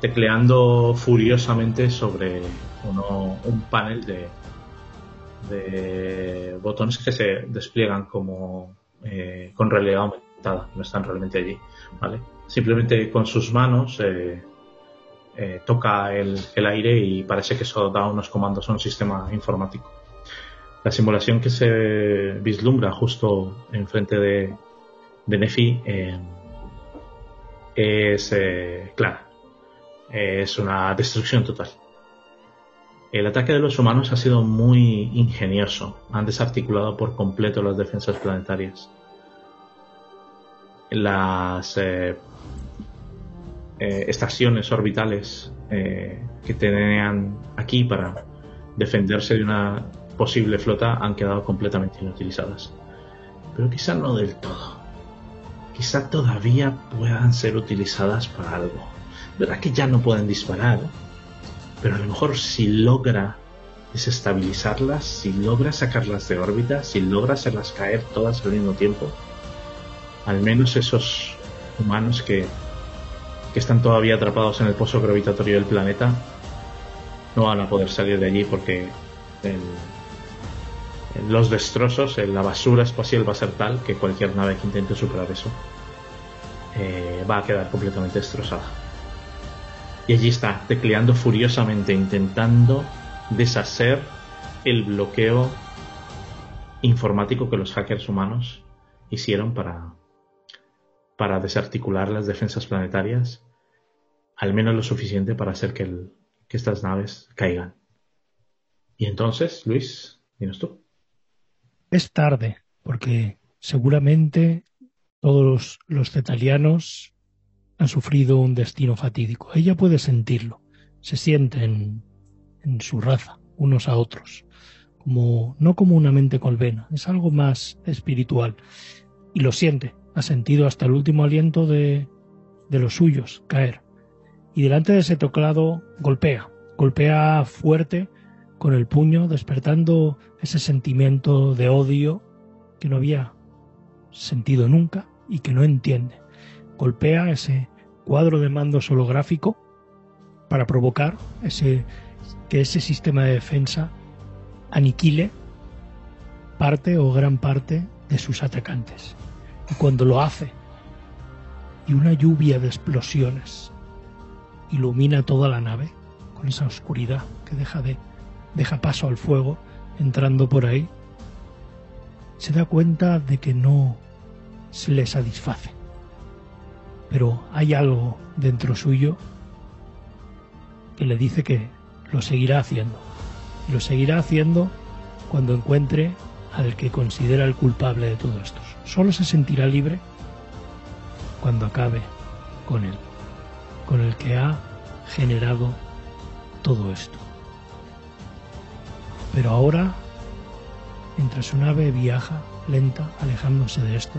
tecleando furiosamente sobre un panel de, de botones que se despliegan como eh, con realidad aumentada, no están realmente allí, ¿vale? Simplemente con sus manos eh, eh, toca el, aire y parece que eso da unos comandos a un sistema informático. La simulación que se vislumbra justo enfrente de, de Nefi es clara es una destrucción total. El ataque de los humanos ha sido muy ingenioso. Han desarticulado por completo las defensas planetarias. Las eh, eh, estaciones orbitales eh, que tenían aquí para defenderse de una posible flota han quedado completamente inutilizadas. Pero quizá no del todo. Quizá todavía puedan ser utilizadas para algo verdad que ya no pueden disparar, pero a lo mejor si logra desestabilizarlas, si logra sacarlas de órbita, si logra hacerlas caer todas al mismo tiempo, al menos esos humanos que, que están todavía atrapados en el pozo gravitatorio del planeta no van a poder salir de allí porque los destrozos, la basura espacial va a ser tal que cualquier nave que intente superar eso eh, va a quedar completamente destrozada. Y allí está, tecleando furiosamente, intentando deshacer el bloqueo informático que los hackers humanos hicieron para, para desarticular las defensas planetarias, al menos lo suficiente para hacer que, que estas naves caigan. Y entonces, Luis, dinos tú. Es tarde, porque seguramente todos los, los cetalianos han sufrido un destino fatídico. Ella puede sentirlo, se sienten en su raza, unos a otros, como no como una mente colvena, es algo más espiritual. Y lo siente, ha sentido hasta el último aliento de, de los suyos caer. Y delante de ese teclado golpea, golpea fuerte con el puño, despertando ese sentimiento de odio que no había sentido nunca y que no entiende golpea ese cuadro de mandos holográfico para provocar ese, que ese sistema de defensa aniquile parte o gran parte de sus atacantes. Y cuando lo hace, y una lluvia de explosiones ilumina toda la nave con esa oscuridad que deja de deja paso al fuego entrando por ahí, se da cuenta de que no se le satisface pero hay algo dentro suyo que le dice que lo seguirá haciendo. Y lo seguirá haciendo cuando encuentre al que considera el culpable de todo esto. Solo se sentirá libre cuando acabe con él, con el que ha generado todo esto. Pero ahora, mientras su nave viaja lenta, alejándose de esto,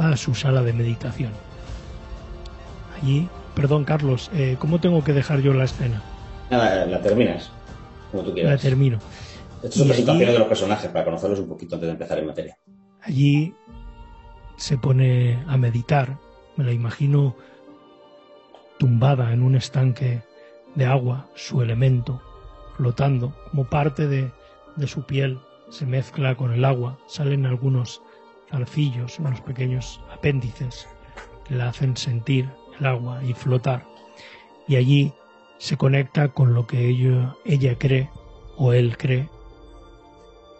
va a su sala de meditación allí. Perdón, Carlos, eh, ¿cómo tengo que dejar yo la escena? Nada, la terminas, como tú quieras. La termino. Esto es presentación de los personajes para conocerlos un poquito antes de empezar en materia. Allí se pone a meditar, me la imagino tumbada en un estanque de agua, su elemento, flotando, como parte de, de su piel se mezcla con el agua, salen algunos zarcillos, unos pequeños apéndices que la hacen sentir el agua y flotar. Y allí se conecta con lo que ella, cree o él cree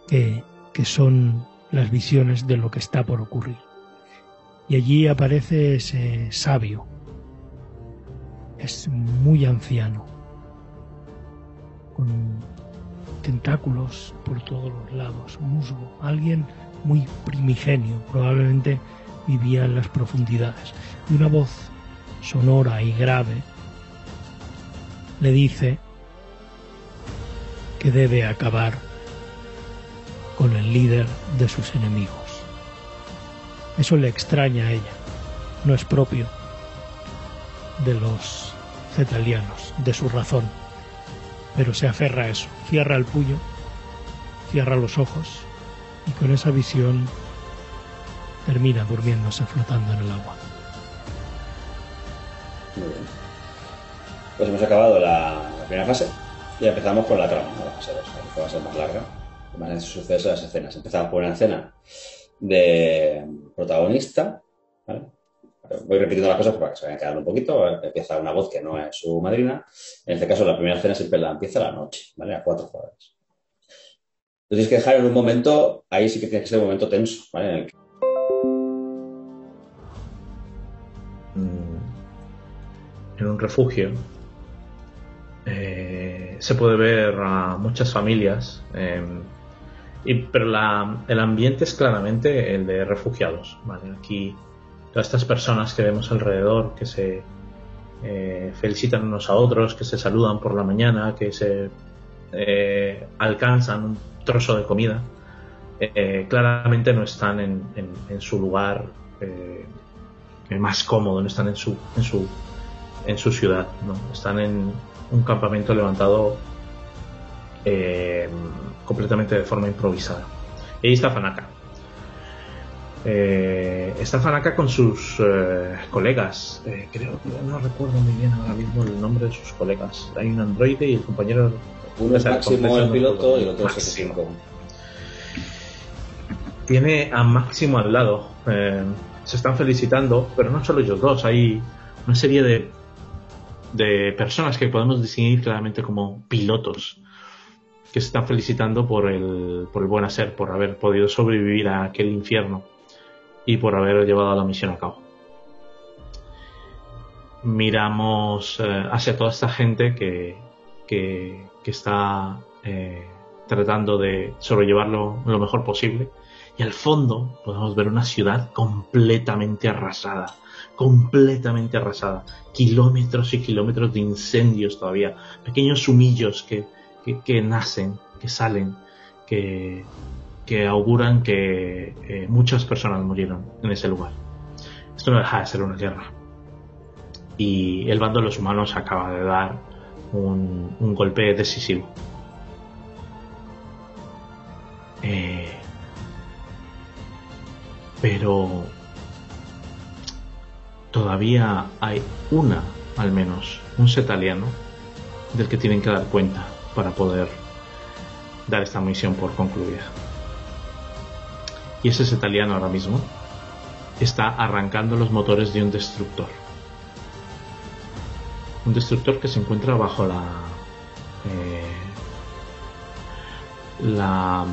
que, que son las visiones de lo que está por ocurrir. Y allí aparece ese sabio. Es muy anciano, con tentáculos por todos los lados, musgo, alguien muy primigenio, probablemente vivía en las profundidades. Y una voz sonora y grave le dice que debe acabar con el líder de sus enemigos. Eso le extraña a ella, no es propio de los cetalianos, de su razón, pero se aferra a eso, cierra el puño, cierra los ojos y con esa visión termina durmiéndose flotando en el agua. Muy bien. Pues hemos acabado la, primera fase y empezamos con la trama, la fase 2, que va a ser más larga, más sucesos las escenas. Empezamos por una escena de protagonista. Voy repitiendo las cosas para que se vayan quedando un poquito. Empieza una voz que no es su madrina. En este caso, la primera escena siempre la empieza la noche, ¿vale? A cuatro jugadores. Lo tienes que dejar en un momento, ahí sí que tiene que ser un momento tenso, ¿vale? En el que en un refugio eh, se puede ver a muchas familias, eh, y, pero la- el ambiente es claramente el de refugiados. ¿vale? Aquí todas estas personas que vemos alrededor, que se eh, felicitan unos a otros, que se saludan por la mañana, que se eh, alcanzan un trozo de comida, claramente no están en, en- su lugar más cómodo, no están en su, en su en su ciudad, ¿no? Están en un campamento levantado eh, completamente de forma improvisada. Y ahí está Fanaka. Eh, está Fanaka con sus eh, colegas. Eh, creo que no recuerdo muy bien ahora mismo el nombre de sus colegas. Hay un androide y el compañero. uno es Máximo el piloto y el otro es Máximo. F5. Tiene a Máximo al lado. Se están felicitando, pero no solo ellos dos. Hay una serie de, de personas que podemos distinguir claramente como pilotos que se están felicitando por el, por el buen hacer, por haber podido sobrevivir a aquel infierno y por haber llevado la misión a cabo. Miramos eh, hacia toda esta gente que, que, que está eh, tratando de sobrellevarlo lo mejor posible y al fondo podemos ver una ciudad completamente arrasada, completamente arrasada, kilómetros y kilómetros de incendios todavía, pequeños humillos que, que, que nacen, que salen, que, que auguran que eh, muchas personas murieron en ese lugar. Esto no deja de ser una guerra. Y el bando de los humanos acaba de dar un, un golpe decisivo. Eh, pero todavía hay una, al menos, un setaliano del que tienen que dar cuenta para poder dar esta misión por concluida. Y ese setaliano ahora mismo está arrancando los motores de un destructor. Un destructor que se encuentra bajo la eh, la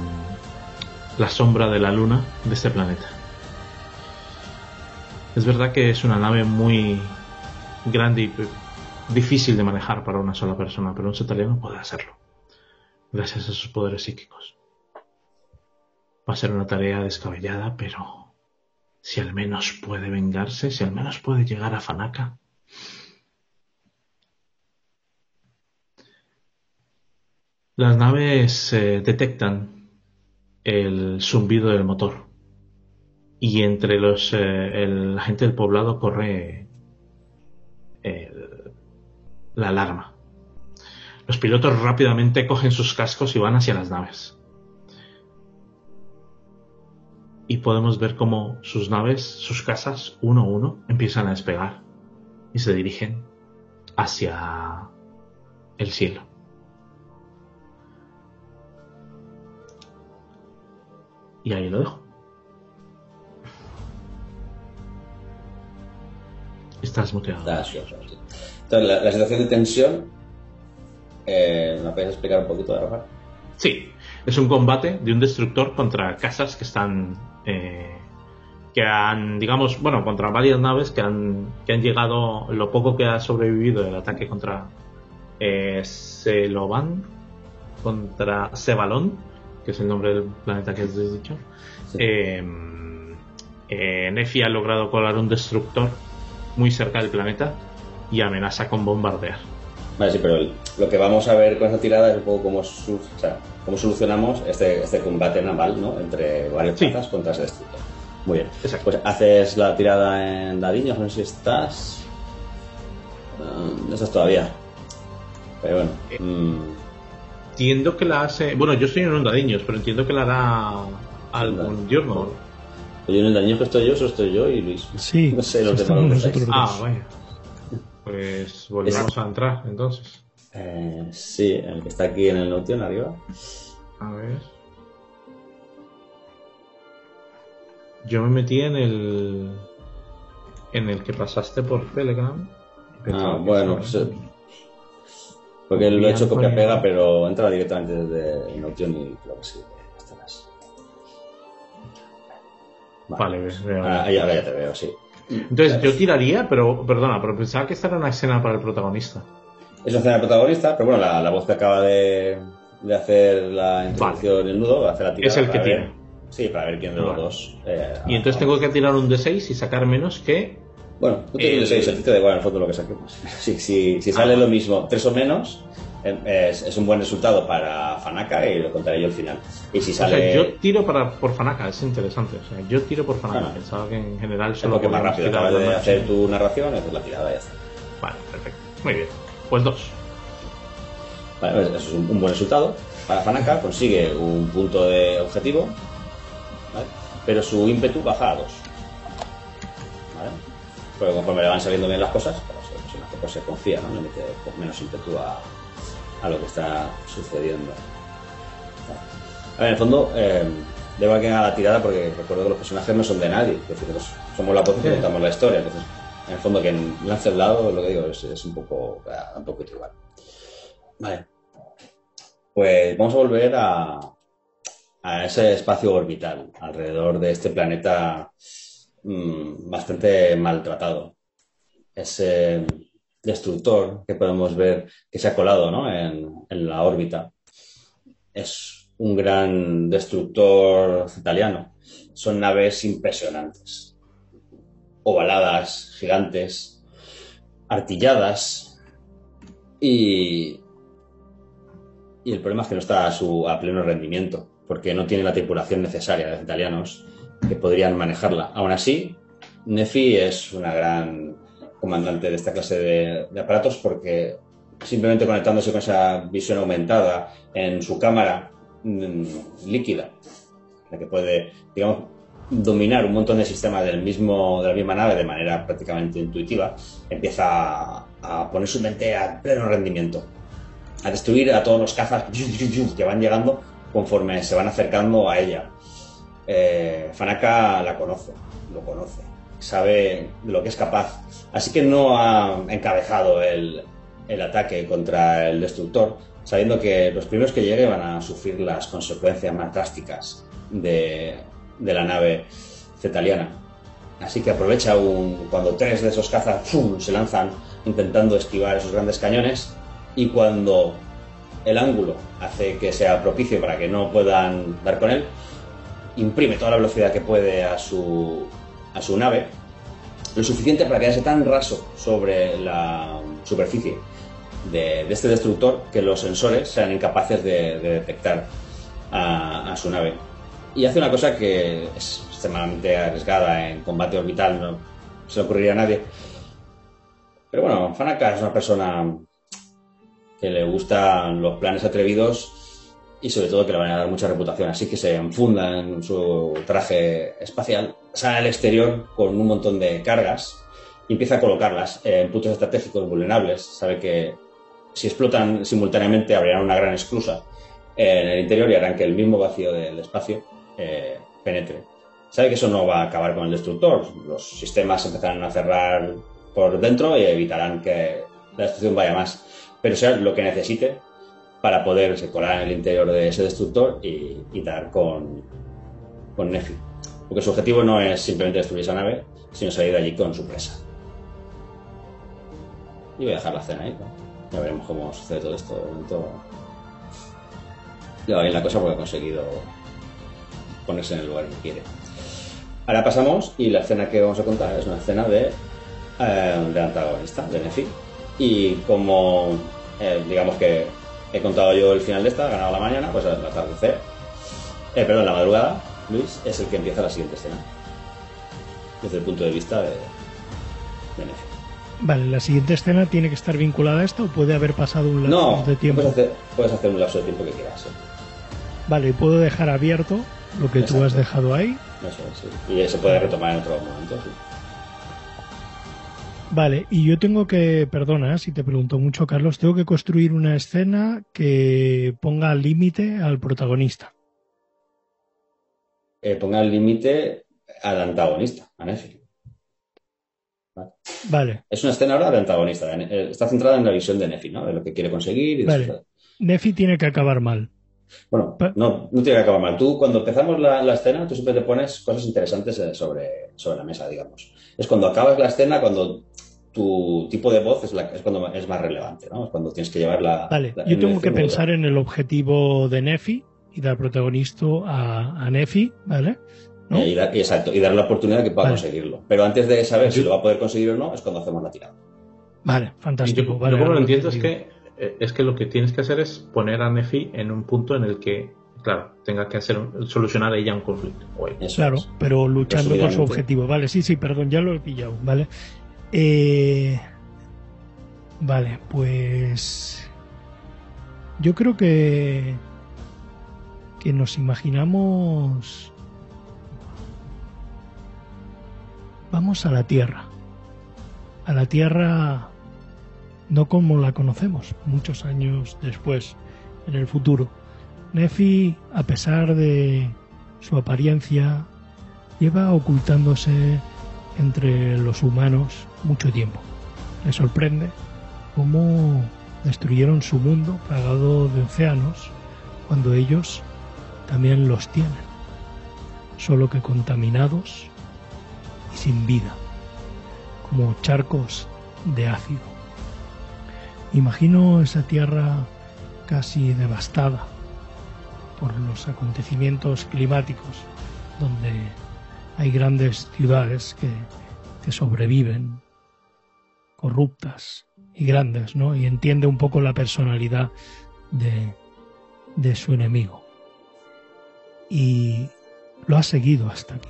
la sombra de la luna de este planeta. Es verdad que es una nave muy grande y difícil de manejar para una sola persona, pero un setaliano puede hacerlo, gracias a sus poderes psíquicos. Va a ser una tarea descabellada, pero si al menos puede vengarse, si al menos puede llegar a Fanaka. Las naves eh, detectan el zumbido del motor y entre los eh, el- la gente del poblado corre la alarma. Los pilotos rápidamente cogen sus cascos y van hacia las naves. Y podemos ver cómo sus naves, sus casas, uno a uno, empiezan a despegar y se dirigen hacia el cielo. Y ahí lo dejo. Estás muteado. Sí, sí, sí. Entonces, la, la situación de tensión, eh, ¿me puedes explicar un poquito, Rafa? Sí, es un combate de un destructor contra casas que están. eh, que han, digamos, bueno, contra varias naves que han, que han llegado, lo poco que ha sobrevivido del ataque contra eh, Seloban, contra Sebalón, que es el nombre del planeta que has dicho. Eh, eh, Nefi ha logrado colar un destructor muy cerca del planeta y amenaza con bombardear. Vale, sí, pero lo que vamos a ver con esta tirada es un poco cómo, cómo solucionamos este, este combate naval ¿no? entre varios sí. contra ese destructor. Muy bien. Exacto. Pues haces la tirada en dadiños, no sé si estás. no estás todavía. Pero bueno. Eh, mm. Entiendo que la hace. Bueno, yo estoy en un dadiños, pero entiendo que la hará algún diurno. Oye, en el daño que estoy yo, solo estoy yo y Luis. Sí, no sé, los demás Ah, vaya. Pues volvemos a entrar entonces. Eh, sí, el que está aquí en el Notion arriba. A ver. Yo me metí en el. En el que pasaste por Telegram. Ah, bueno, pues, porque lo he hecho copia-pega, pero entra directamente desde Notion y creo que sí. Vale, veo. Ah, ahora ya te veo, sí. Entonces yo tiraría, pero perdona, pero pensaba que esta era una escena para el protagonista. Es una escena del protagonista, pero bueno, la, voz que acaba de, de hacer la introducción vale. el nudo, hacer la tirada. Es el que tira. Sí, para ver quién de los dos. Eh, y entonces tengo que tirar un D6 y sacar menos que. Bueno, tú tienes un D6, a ti te da igual en el fondo lo que saquemos. Sí, si, si sale ah, lo mismo, tres o menos, es, un buen resultado para Fanaka y lo contaré yo al final. Y si sale... yo tiro para, por Fanaka, es interesante. O sea, yo tiro por Fanaka. Ah, Pensaba que en general solo. Es que más rápido acabas de hacer tu narración, es la tirada ya está. Vale, perfecto. Muy bien. Pues dos. Vale, pues eso es un, buen resultado. Para Fanaka consigue un punto de objetivo, ¿vale? pero su ímpetu baja a dos. ¿Vale? Pero conforme le van saliendo bien las cosas, pues, pues se confía, ¿no? Le mete menos ímpetu a, a lo que está sucediendo. A ver, en el fondo, eh, debo que a la tirada porque recuerdo que los personajes no son de nadie, es decir, somos la voz que contamos la historia. Entonces, en el fondo, quien lance el lado, lo que digo, es, un poco un poco igual. Vale. Pues vamos a volver a, a ese espacio orbital alrededor de este planeta mm, bastante maltratado. Ese destructor que podemos ver que se ha colado en, la órbita. Es un gran destructor italiano. Son naves impresionantes. Ovaladas, gigantes, artilladas. Y, y el problema es que no está a, su, a pleno rendimiento, porque no tiene la tripulación necesaria de los italianos que podrían manejarla. Aún así, Nefi es una gran comandante de esta clase de, aparatos porque simplemente conectándose con esa visión aumentada en su cámara mm, líquida, la que puede, digamos, dominar un montón de sistemas del mismo, de la misma nave de manera prácticamente intuitiva, empieza a, poner su mente a pleno rendimiento, a destruir a todos los cazas que van llegando conforme se van acercando a ella. Eh, Fanaka la conoce, lo conoce, sabe de lo que es capaz Así que no ha encabezado el, ataque contra el destructor, sabiendo que los primeros que lleguen van a sufrir las consecuencias más drásticas de, la nave cetaliana. Así que aprovecha un, cuando tres de esos cazas se lanzan intentando esquivar esos grandes cañones y cuando el ángulo hace que sea propicio para que no puedan dar con él, imprime toda la velocidad que puede a su, a su nave lo suficiente para quedarse tan raso sobre la superficie de, este destructor que los sensores sean incapaces de, detectar a, su nave. Y hace una cosa que es extremadamente arriesgada en combate orbital, no se le ocurriría a nadie. Pero bueno, Fanaka es una persona que le gustan los planes atrevidos y sobre todo que le van a dar mucha reputación. Así que se enfunda en su traje espacial, sale al exterior con un montón de cargas y empieza a colocarlas en puntos estratégicos vulnerables. Sabe que si explotan simultáneamente abrirán una gran esclusa en el interior y harán que el mismo vacío del espacio eh, penetre. Sabe que eso no va a acabar con el destructor. Los sistemas empezarán a cerrar por dentro y evitarán que la destrucción vaya más. Pero sea lo que necesite para poder colar en el interior de ese destructor y, dar con, con Nefi. Porque su objetivo no es simplemente destruir esa nave, sino salir de allí con su presa. Y voy a dejar la escena ahí. Ya veremos cómo sucede todo esto. le va bien la cosa porque ha conseguido ponerse en el lugar que quiere. Ahora pasamos y la escena que vamos a contar es una escena de, eh, de antagonista, de Nefi. Y como eh, digamos que he contado yo el final de esta, ganado la mañana, pues al atardecer, eh, perdón, la madrugada, Luis es el que empieza la siguiente escena. Desde el punto de vista de, de. Vale, la siguiente escena tiene que estar vinculada a esta o puede haber pasado un lapso No, de tiempo. Puedes, hacer, puedes hacer un lapso de tiempo que quieras. ¿eh? Vale, y puedo dejar abierto lo que tú has dejado ahí. Eso es, sí. Y se puede retomar en otro momento. sí. Vale, y yo tengo que, perdona si te pregunto mucho, Carlos, tengo que construir una escena que ponga al límite al protagonista. Eh, ponga el límite al antagonista, a Nefi. Vale, Es una escena ahora de antagonista. eh, Está centrada en la visión de Nefi, ¿no? De lo que quiere conseguir. Y Vale. Nefi tiene que acabar mal. Bueno, no, no tiene que acabar mal. Tú, cuando empezamos la, la escena, tú siempre te pones cosas interesantes eh, sobre, sobre la mesa, digamos. Es cuando acabas la escena, cuando tu tipo de voz es, la, es cuando es más relevante, ¿no? Es cuando tienes que llevar la. Vale, la- yo en tengo que pensar en el objetivo de Nefi y dar protagonista a, a Nefi, ¿vale? ¿No? Y dar- y exacto, y darle la oportunidad que pueda Vale. conseguirlo. Pero antes de saber si lo va a poder conseguir o no, es cuando hacemos la tirada. Vale, fantástico. yo, vale, yo como lo entiendo es que, es que lo que tienes que hacer es poner a Nefi en un punto en el que, claro, tenga que hacer solucionar ella un conflicto. o él. Eso Claro, es. pero luchando por su objetivo. Vale, sí, sí, perdón, ya lo he pillado, ¿vale? Eh, vale, pues yo creo que que nos imaginamos vamos a la Tierra. A la Tierra no como la conocemos, muchos años después, en el futuro. Nefi, a pesar de su apariencia, lleva ocultándose entre los humanos mucho tiempo. Le sorprende cómo destruyeron su mundo plagado de océanos cuando ellos también los tienen, solo que contaminados y sin vida, como charcos de ácido. Imagino esa tierra casi devastada por los acontecimientos climáticos, donde hay grandes ciudades que, sobreviven, corruptas y grandes, ¿no? Y entiende un poco la personalidad de, de su enemigo. Y lo ha seguido hasta aquí.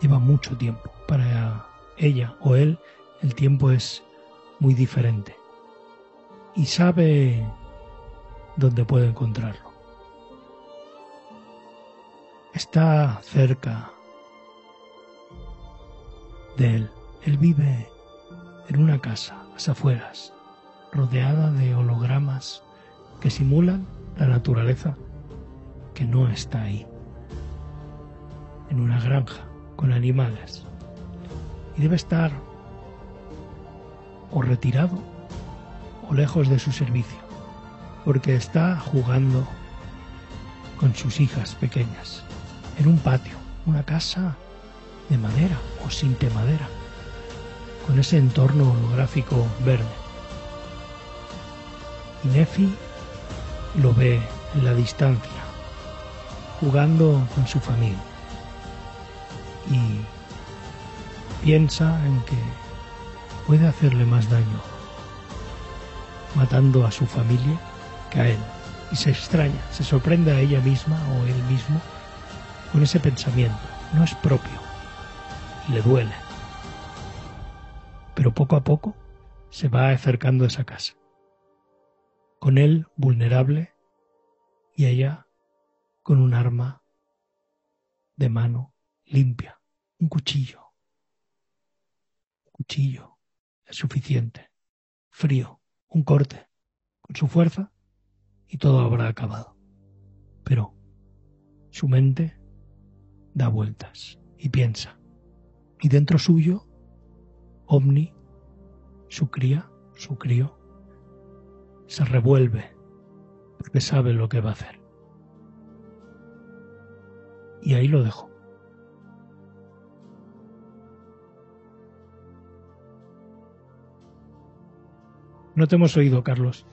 Lleva mucho tiempo. Para ella o él, el tiempo es muy diferente. Y sabe dónde puede encontrarlo. Está cerca de él. Él vive en una casa, a las afueras, rodeada de hologramas que simulan la naturaleza que no está ahí. En una granja con animales. Y debe estar o retirado o lejos de su servicio, porque está jugando con sus hijas pequeñas en un patio, una casa de madera o sin de madera, con ese entorno holográfico verde. Y Nefi lo ve en la distancia, jugando con su familia. Y piensa en que puede hacerle más daño matando a su familia que a él. Y se extraña, se sorprende a ella misma o él mismo con ese pensamiento. No es propio le duele. Pero poco a poco se va acercando a esa casa. Con él vulnerable y ella con un arma de mano limpia, un cuchillo. Un cuchillo es suficiente, frío, un corte, con su fuerza y todo habrá acabado. Pero su mente da vueltas y piensa. Y dentro suyo, Omni, su cría, su crío, se revuelve porque sabe lo que va a hacer. Y ahí lo dejo. No te hemos oído, Carlos.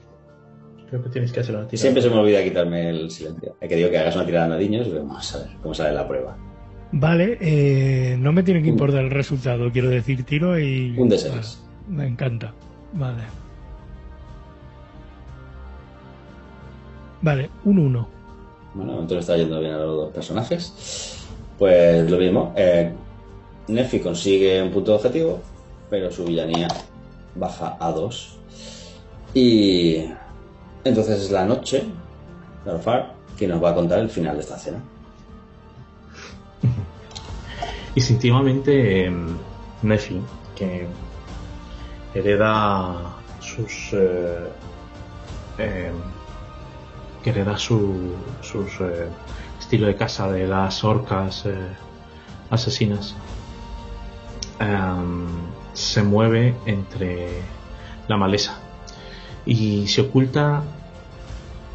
Creo que tienes que hacer una tirada. Siempre se me olvida quitarme el silencio. He querido que hagas una tirada a nadiños y vamos a ver cómo sale la prueba. Vale, eh, no me tiene que importar el resultado, quiero decir, tiro y... Un de seis. Vale, me encanta. Vale. Vale, un 1. Bueno, entonces está yendo bien a los dos personajes. Pues lo mismo. Eh, Nefi consigue un punto de objetivo, pero su villanía baja a 2. Y entonces es la noche, Alfar, que nos va a contar el final de esta cena. Instintivamente, eh, Nefi, que hereda sus. eh, eh, que hereda su sus, eh, estilo de casa de las orcas eh, asesinas, em, se mueve entre la maleza y se oculta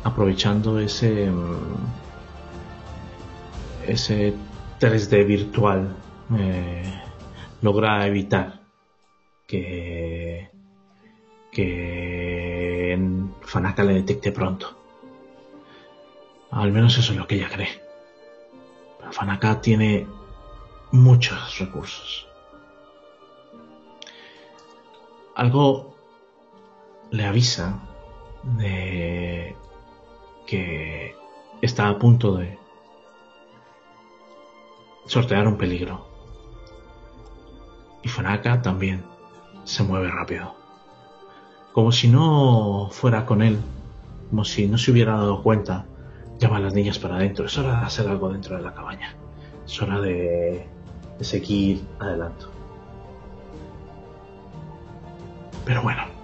aprovechando ese em, ese 3D virtual eh, logra evitar que que Fanaka le detecte pronto. Al menos eso es lo que ella cree. Pero Fanaka tiene muchos recursos. Algo le avisa de que está a punto de sortear un peligro. Y Fanaka también se mueve rápido. Como si no fuera con él, como si no se hubiera dado cuenta, llama a las niñas para adentro. Es hora de hacer algo dentro de la cabaña. Es hora de, de seguir adelante. Pero bueno.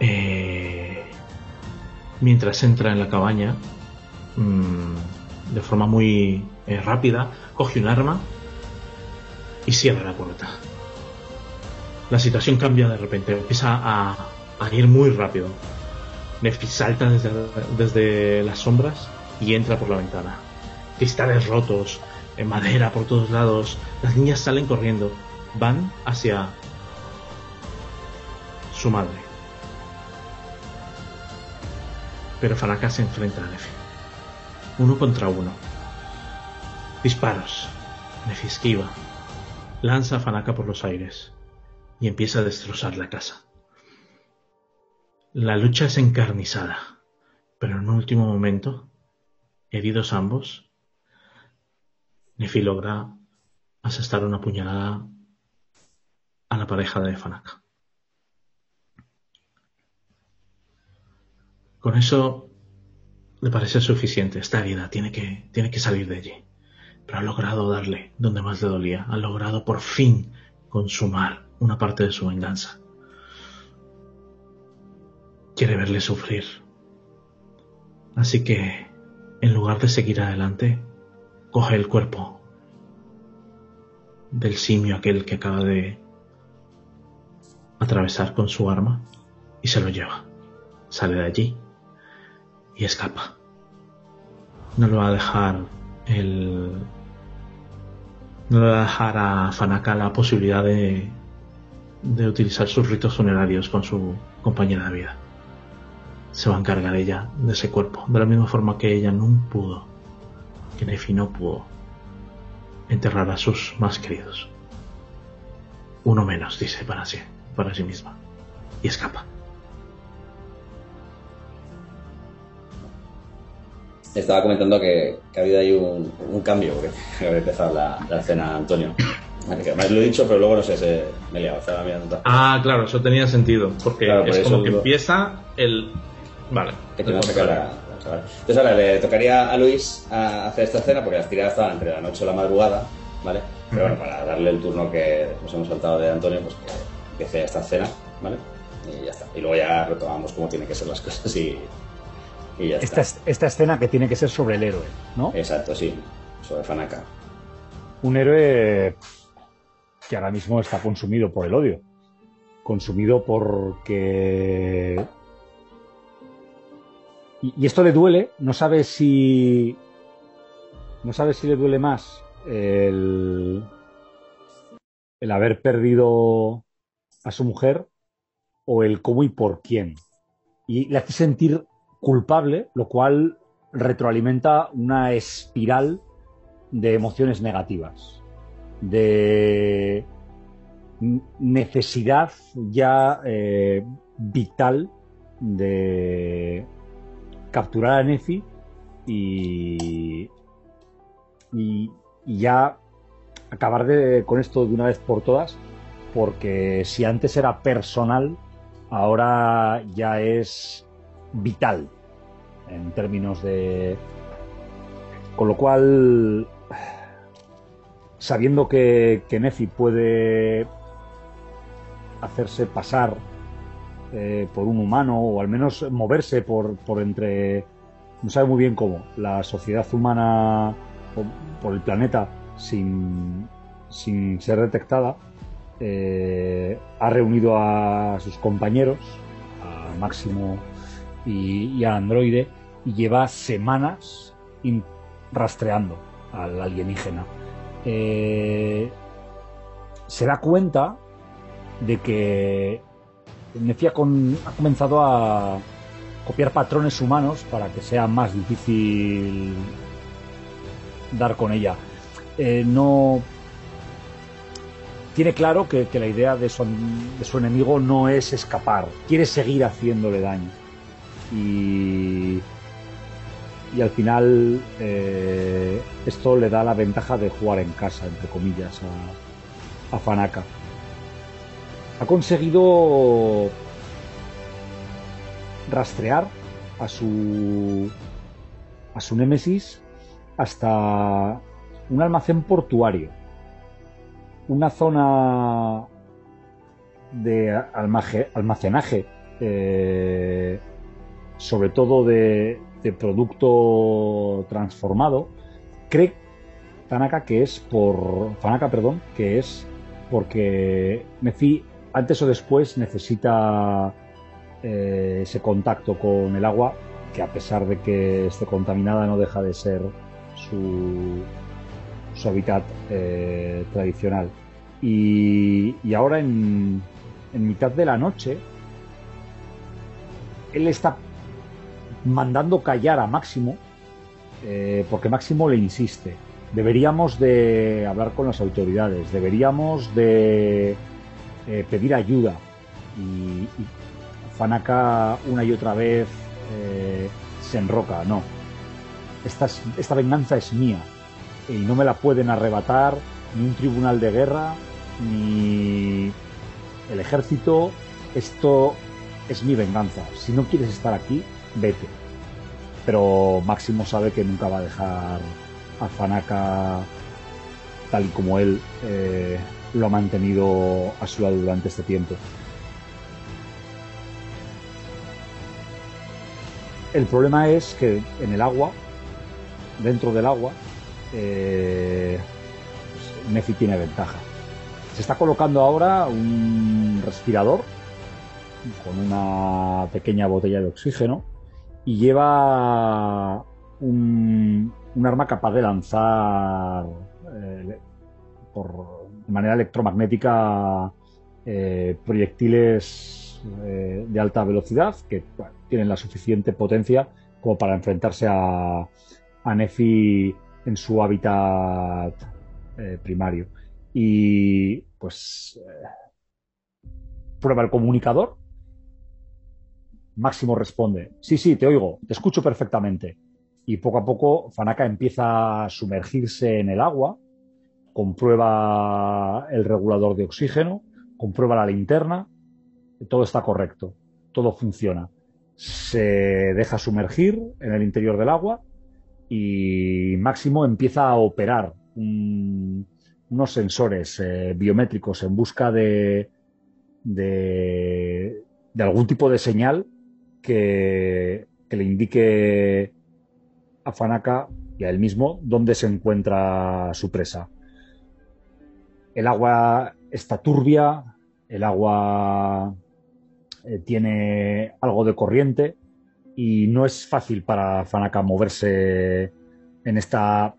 Eh, mientras entra en la cabaña, mmm, de forma muy eh, rápida, coge un arma y cierra la puerta. La situación cambia de repente, empieza a, ir muy rápido. Nefi salta desde, desde, las sombras y entra por la ventana. Cristales rotos, en madera por todos lados. Las niñas salen corriendo. Van hacia su madre. Pero Fanaka se enfrenta a Nefi. Uno contra uno. Disparos. Nefi esquiva. Lanza a Fanaka por los aires y empieza a destrozar la casa. La lucha es encarnizada, pero en un último momento, heridos ambos, Nefi logra asestar una puñalada a la pareja de Fanaka. Con eso le parece suficiente. Esta herida tiene que, tiene que salir de allí. Pero ha logrado darle donde más le dolía. Ha logrado por fin consumar una parte de su venganza. Quiere verle sufrir. Así que, en lugar de seguir adelante, coge el cuerpo del simio aquel que acaba de atravesar con su arma y se lo lleva. Sale de allí y escapa. No lo va a dejar el... No le va a dejar a Fanaka la posibilidad de, de utilizar sus ritos funerarios con su compañera de vida. Se va a encargar ella de ese cuerpo, de la misma forma que ella no pudo, que Nefi no pudo enterrar a sus más queridos. Uno menos, dice para sí, para sí misma, y escapa. Estaba comentando que, que ha habido ahí un, un cambio, porque había empezado la, la escena, Antonio. Que además lo he dicho, pero luego no sé, se, me he liado. Estaba mirando ah, claro, eso tenía sentido. Porque Claro, por es como que digo- empieza el. Vale. Que te van a sacar la- la chavala. Entonces ahora le tocaría a Luis a hacer esta escena porque las tiradas estaban entre la noche o la madrugada, ¿vale? Pero bueno, para darle el turno que nos hemos saltado de Antonio, pues que empiece esta escena, ¿vale? Y ya está. Y luego ya retomamos cómo tienen que ser las cosas y, y ya Esta, está. esta escena que tiene que ser sobre el héroe, ¿no? Exacto, sí. Sobre Fanaka. Un héroe que ahora mismo está consumido por el odio. Consumido porque... Y, y esto le duele, no sabe si... No sabe si le duele más el, el haber perdido a su mujer o el cómo y por quién y le hace sentir culpable, lo cual retroalimenta una espiral de emociones negativas, de necesidad ya eh, vital de capturar a Nefi y, y, ya acabar de, con esto de una vez por todas, porque si antes era personal, ahora ya es vital en términos de... Con lo cual, sabiendo que, que Nefi puede hacerse pasar eh, por un humano o al menos moverse por, por entre, no sabe muy bien cómo, la sociedad humana por, el planeta sin, sin ser detectada, eh, ha reunido a sus compañeros, a Máximo y, a Androide, y lleva semanas rastreando al alienígena. Eh, se da cuenta de que Nefia ha comenzado a copiar patrones humanos para que sea más difícil dar con ella. Eh, no tiene claro que, la idea de su, enemigo no es escapar, quiere seguir haciéndole daño. Y, y al final eh, esto le da la ventaja de jugar en casa, entre comillas, a, a Fanaka ha conseguido rastrear a su a su némesis hasta un almacén portuario, una zona de almacenaje, eh, sobre todo de, producto transformado, cree Tanaka que es por Fanaka, perdón, que es porque Nefi antes o después necesita eh, ese contacto con el agua, que a pesar de que esté contaminada no deja de ser su, su hábitat eh, tradicional. Y, ahora en, mitad de la noche, él está mandando callar a Máximo, eh, porque Máximo le insiste. Deberíamos de hablar con las autoridades, deberíamos de eh, pedir ayuda. Y, Fanaka una y otra vez eh, se enroca. No. Esta, esta venganza es mía. Y no me la pueden arrebatar ni un tribunal de guerra, ni el ejército. Esto es mi venganza. Si no quieres estar aquí, vete. Pero Máximo sabe que nunca va a dejar a Fanaka tal y como él eh, lo ha mantenido a su lado durante este tiempo. El problema es que en el agua, dentro del agua, eh, pues tiene ventaja. Se está colocando ahora un respirador con una pequeña botella de oxígeno y lleva un, arma capaz de lanzar eh, por de manera electromagnética eh, proyectiles eh, de alta velocidad que tienen la suficiente potencia como para enfrentarse a, a Nefi en su hábitat primario. Y pues prueba el comunicador. Máximo responde, sí, sí, te oigo, te escucho perfectamente. Y poco a poco Fanaka empieza a sumergirse en el agua comprueba el regulador de oxígeno, comprueba la linterna, todo está correcto, todo funciona. Se deja sumergir en el interior del agua y Máximo empieza a operar unos sensores eh, biométricos en busca de, de, algún tipo de señal que, le indique a Fanaka y a él mismo dónde se encuentra su presa. El agua está turbia, el agua eh, tiene algo de corriente y no es fácil para Fanaka moverse en esta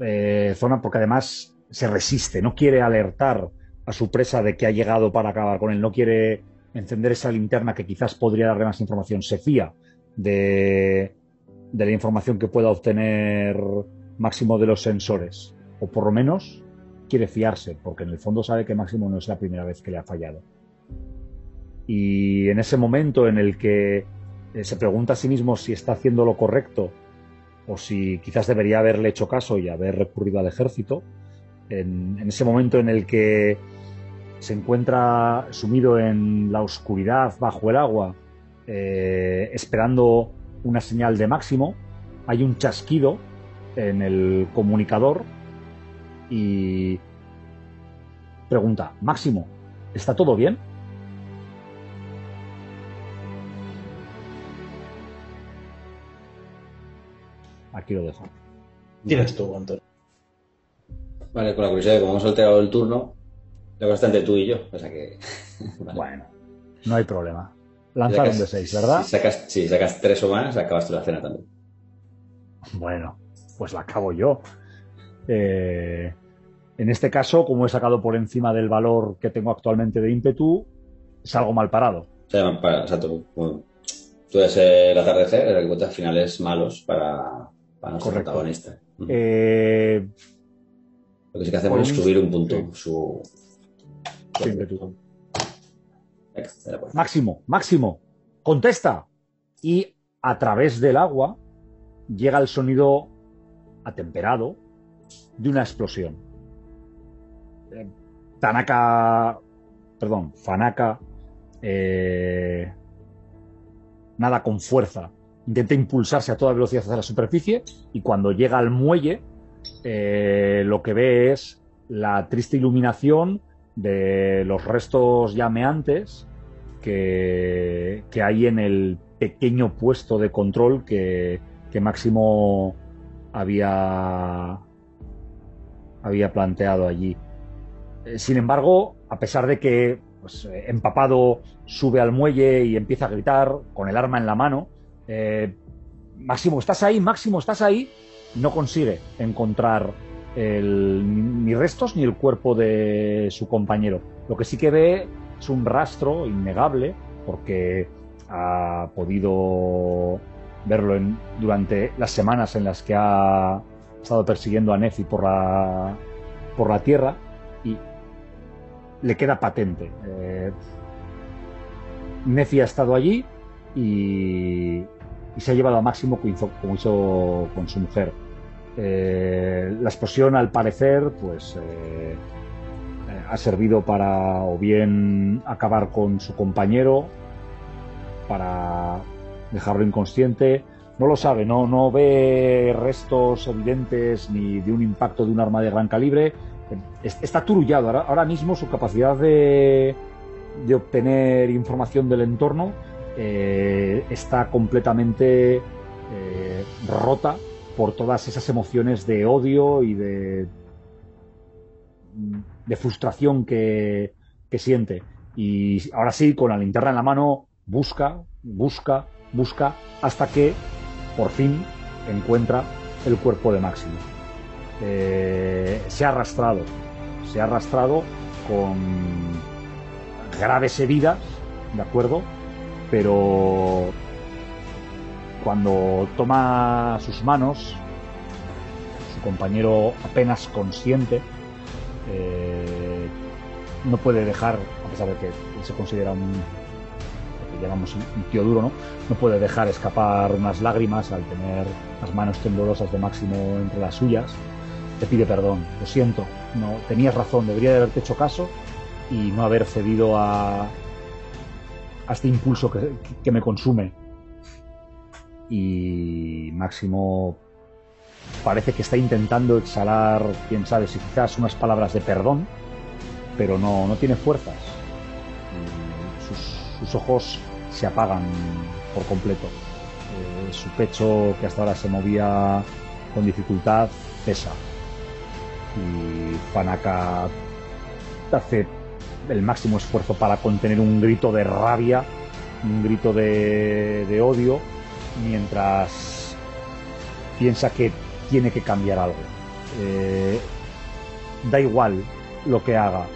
eh, zona porque además se resiste, no quiere alertar a su presa de que ha llegado para acabar con él, no quiere encender esa linterna que quizás podría darle más información. Se fía de, de la información que pueda obtener Máximo de los sensores. O por lo menos quiere fiarse, porque en el fondo sabe que Máximo no es la primera vez que le ha fallado. Y en ese momento en el que eh, se pregunta a sí mismo si está haciendo lo correcto o si quizás debería haberle hecho caso y haber recurrido al ejército, en, en ese momento en el que se encuentra sumido en la oscuridad bajo el agua, eh, esperando una señal de máximo, hay un chasquido en el comunicador y pregunta, Máximo, ¿está todo bien? Aquí lo dejo. Tienes tú, Antonio. Vale, con la curiosidad de cómo hemos alterado el turno, lo bastante tú y yo. O sea que. vale. Bueno, no hay problema. Lanzar un de 6, ¿verdad? Si sacas, si sacas tres o más, acabas tú la cena también. Bueno, pues la acabo yo. Eh, en este caso, como he sacado por encima del valor que tengo actualmente de ímpetu, salgo mal parado. O sea, para, exacto. Bueno, tú eres el atardecer, el que encuentras finales malos para, para nuestro Correcto. protagonista. Eh, Lo que sí que hacemos es subir un punto. sí. Su... Máximo, Máximo, contesta. Y a través del agua llega el sonido atemperado de una explosión. Eh, Tanaka, perdón, Fanaka, eh, nada con fuerza, intenta impulsarse a toda velocidad hacia la superficie y cuando llega al muelle eh, lo que ve es la triste iluminación de los restos llameantes que, que hay en el pequeño puesto de control que, que Máximo había, había planteado allí. Eh, Sin embargo, a pesar de que pues, eh, empapado sube al muelle y empieza a gritar con el arma en la mano, eh, Máximo, ¿estás ahí? Máximo, ¿estás ahí? No consigue encontrar el- ni restos ni el cuerpo de su compañero. Lo que sí que ve es un rastro innegable, porque ha podido verlo en- durante las semanas en las que ha estado persiguiendo a Nefi por la, por la tierra y le queda patente. Eh, Nefi ha estado allí y, se ha llevado a Máximo como hizo con su mujer. Eh, la explosión, al parecer, pues eh, eh, ha servido para o bien acabar con su compañero, para dejarlo inconsciente. No lo sabe, no, no ve restos evidentes ni de un impacto de un arma de gran calibre. Es- Está turullado. Ahora, mismo su capacidad de, obtener información del entorno está completamente rota por todas esas emociones de odio y de, de frustración que, que siente. Y ahora sí, con la linterna en la mano, busca, busca, busca, hasta que por fin encuentra el cuerpo de Máximo. Eh, se ha arrastrado, se ha arrastrado con graves heridas, ¿de acuerdo? Pero cuando toma sus manos, su compañero apenas consciente, eh, no puede dejar, a pesar de que se considera un, llamamos tío duro, ¿no? No puede dejar escapar unas lágrimas al tener las manos temblorosas de Máximo entre las suyas. Te pide perdón, lo siento, no tenías razón, debería de haberte hecho caso y no haber cedido a, a este impulso que me consume. Y Máximo parece que está intentando exhalar, quién sabe, si quizás unas palabras de perdón, pero no, no tiene fuerzas. Sus, sus ojos se apagan por completo. Eh, su pecho, que hasta ahora se movía con dificultad, pesa. Y Fanaka hace el máximo esfuerzo para contener un grito de rabia, un grito de, de odio, mientras piensa que tiene que cambiar algo. Eh, da igual lo que haga.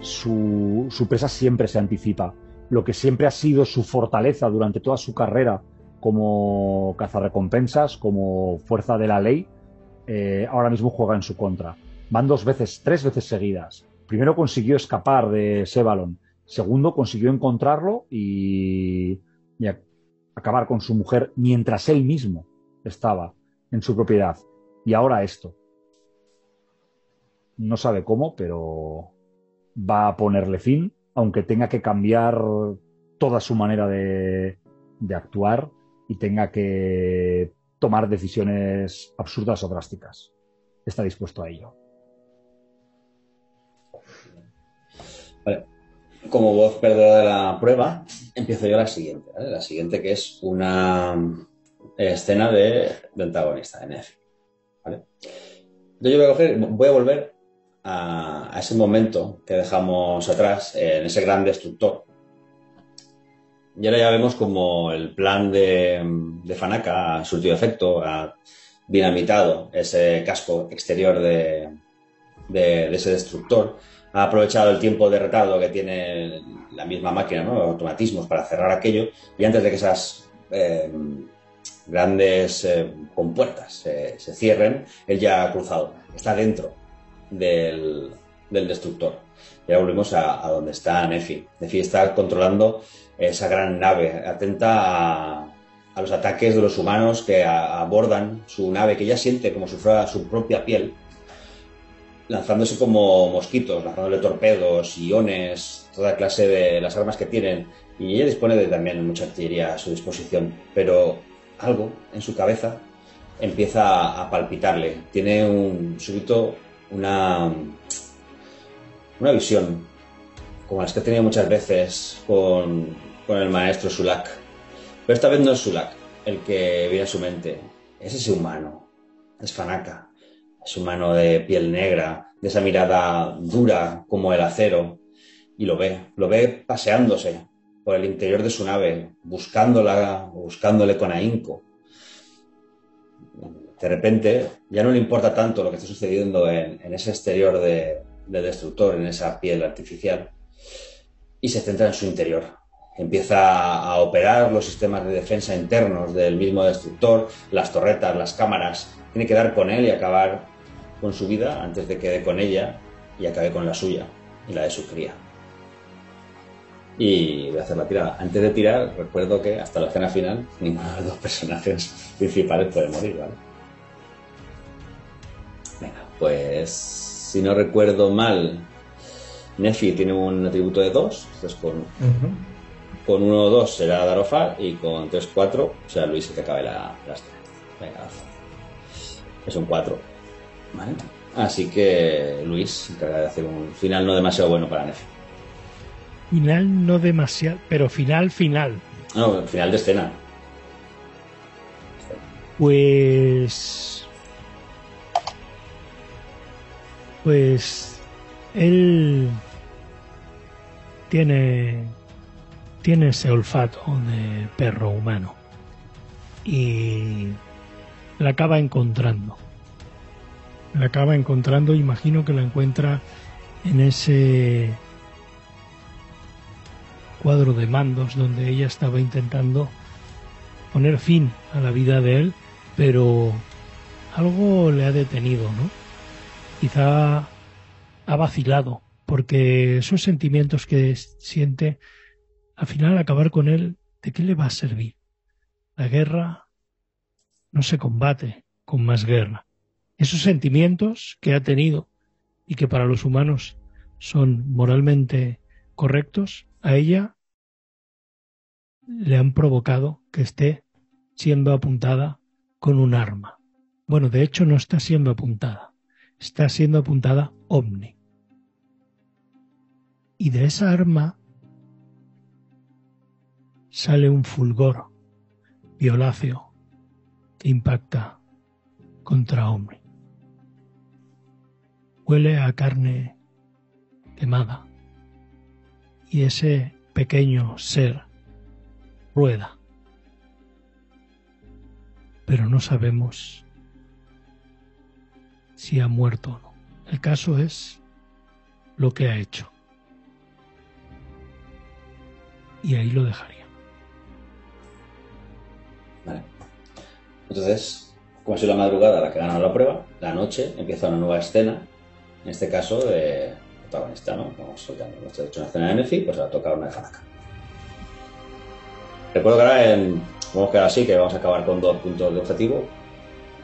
su, presa siempre se anticipa. Lo que siempre ha sido su fortaleza durante toda su carrera como cazarrecompensas, como fuerza de la ley, eh, ahora mismo juega en su contra. Van dos veces, tres veces seguidas. Primero consiguió escapar de Sevalon. Segundo, consiguió encontrarlo y acabar con su mujer mientras él mismo estaba en su propiedad. Y ahora esto. No sabe cómo, pero va a ponerle fin, aunque tenga que cambiar toda su manera de, actuar y tenga que tomar decisiones absurdas o drásticas. Está dispuesto a ello. Vale. Como voz perdedora de la prueba, empiezo yo la siguiente. ¿vale? La siguiente que es una escena de, antagonista, de Nefi. ¿vale? Yo voy a, coger, voy a volver a, ese momento que dejamos atrás, en ese gran destructor. Y ahora ya vemos como el plan de, de Fanaka ha surtido efecto, ha dinamitado ese casco exterior de ese destructor ha aprovechado el tiempo de retardo que tiene la misma máquina, ¿no? automatismos para cerrar aquello, y antes de que esas eh, grandes eh, compuertas se cierren, él ya ha cruzado, está dentro del, del destructor. Y ahora volvemos a, a, donde está Nefi. Nefi está controlando esa gran nave, atenta a, los ataques de los humanos que abordan su nave, que ya siente como si su propia piel, lanzándose como mosquitos, lanzándole torpedos, iones, toda clase de las armas que tienen. Y ella dispone de también mucha artillería a su disposición. Pero algo en su cabeza empieza a palpitarle. Tiene un súbito una, una visión, como las que he tenido muchas veces con, con el maestro Sulak. Pero esta vez no es Sulak el que viene a su mente, es ese humano, es Fanaka su mano de piel negra, de esa mirada dura como el acero, y lo ve, lo ve paseándose por el interior de su nave, buscándola, buscándole con ahínco. De repente ya no le importa tanto lo que está sucediendo en, ese exterior de, de destructor, en esa piel artificial, y se centra en su interior, empieza a operar los sistemas de defensa internos del mismo destructor, las torretas, las cámaras. Tiene que dar con él y acabar con su vida antes de que dé con ella y acabe con la suya y la de su cría. Y voy a hacer la tirada. Antes de tirar, recuerdo que hasta la escena final ninguno de los dos personajes principales puede morir, ¿vale? Venga, pues si no recuerdo mal, Nefi tiene un atributo de 2, entonces con, uh -huh. con 1 o 2 será Darofar y con 3 4 será Luis el que acabe la, la Venga, es un 4. ¿Vale? Así que Luis encarga de hacer un final no demasiado bueno para Nefi. Final no demasiado, pero final, final. No, final de escena. Pues. Pues. Él. Tiene. Tiene ese olfato de perro humano. Y. La acaba encontrando la acaba encontrando, imagino que la encuentra en ese cuadro de mandos donde ella estaba intentando poner fin a la vida de él, pero algo le ha detenido, ¿no? Quizá ha vacilado, porque esos sentimientos que siente, al final acabar con él, ¿de qué le va a servir? La guerra no se combate con más guerra esos sentimientos que ha tenido y que para los humanos son moralmente correctos, a ella le han provocado que esté siendo apuntada con un arma. Bueno, de hecho no está siendo apuntada, está siendo apuntada Omni. Y de esa arma sale un fulgor violáceo que impacta contra Omni huele a carne quemada y ese pequeño ser rueda. Pero no sabemos si ha muerto o no. El caso es lo que ha hecho. y ahí lo dejaría. Vale. Entonces, como ha sido la madrugada la que ha ganado la prueba, la noche empieza una nueva escena, en este caso de protagonista, ¿no? Vamos soltando. Hecho una escena de Nefi, pues ahora toca una de Hanaka. Recuerdo que ahora en, vamos a quedar así, que vamos a acabar con dos puntos de objetivo.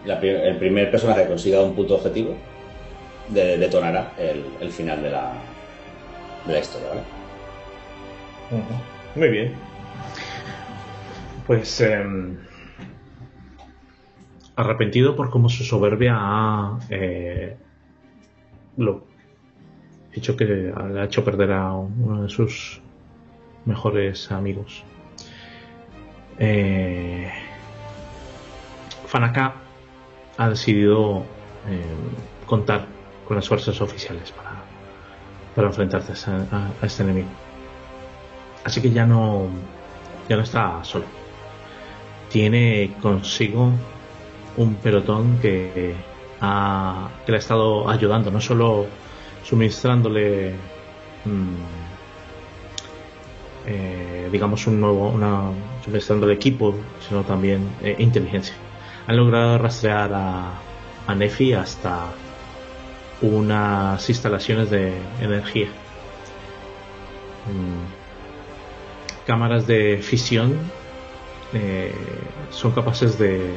El primer personaje que consiga un punto de objetivo de- detonará el, final de la, de la historia, ¿vale? Muy bien. Pues em, arrepentido por cómo su soberbia ha eh, lo hecho que le ha hecho perder a uno de sus mejores amigos. Eh, Fanaka ha decidido eh, contar con las fuerzas oficiales para, para enfrentarse a este enemigo. Así que ya no, ya no está solo. Tiene consigo un pelotón que, ha, que le ha estado ayudando, no solo suministrándole, mm, eh, digamos, un nuevo, una, suministrándole equipo, sino también eh, inteligencia. Han logrado rastrear a, a Nefi hasta unas instalaciones de energía. Mm, cámaras de fisión eh, son capaces de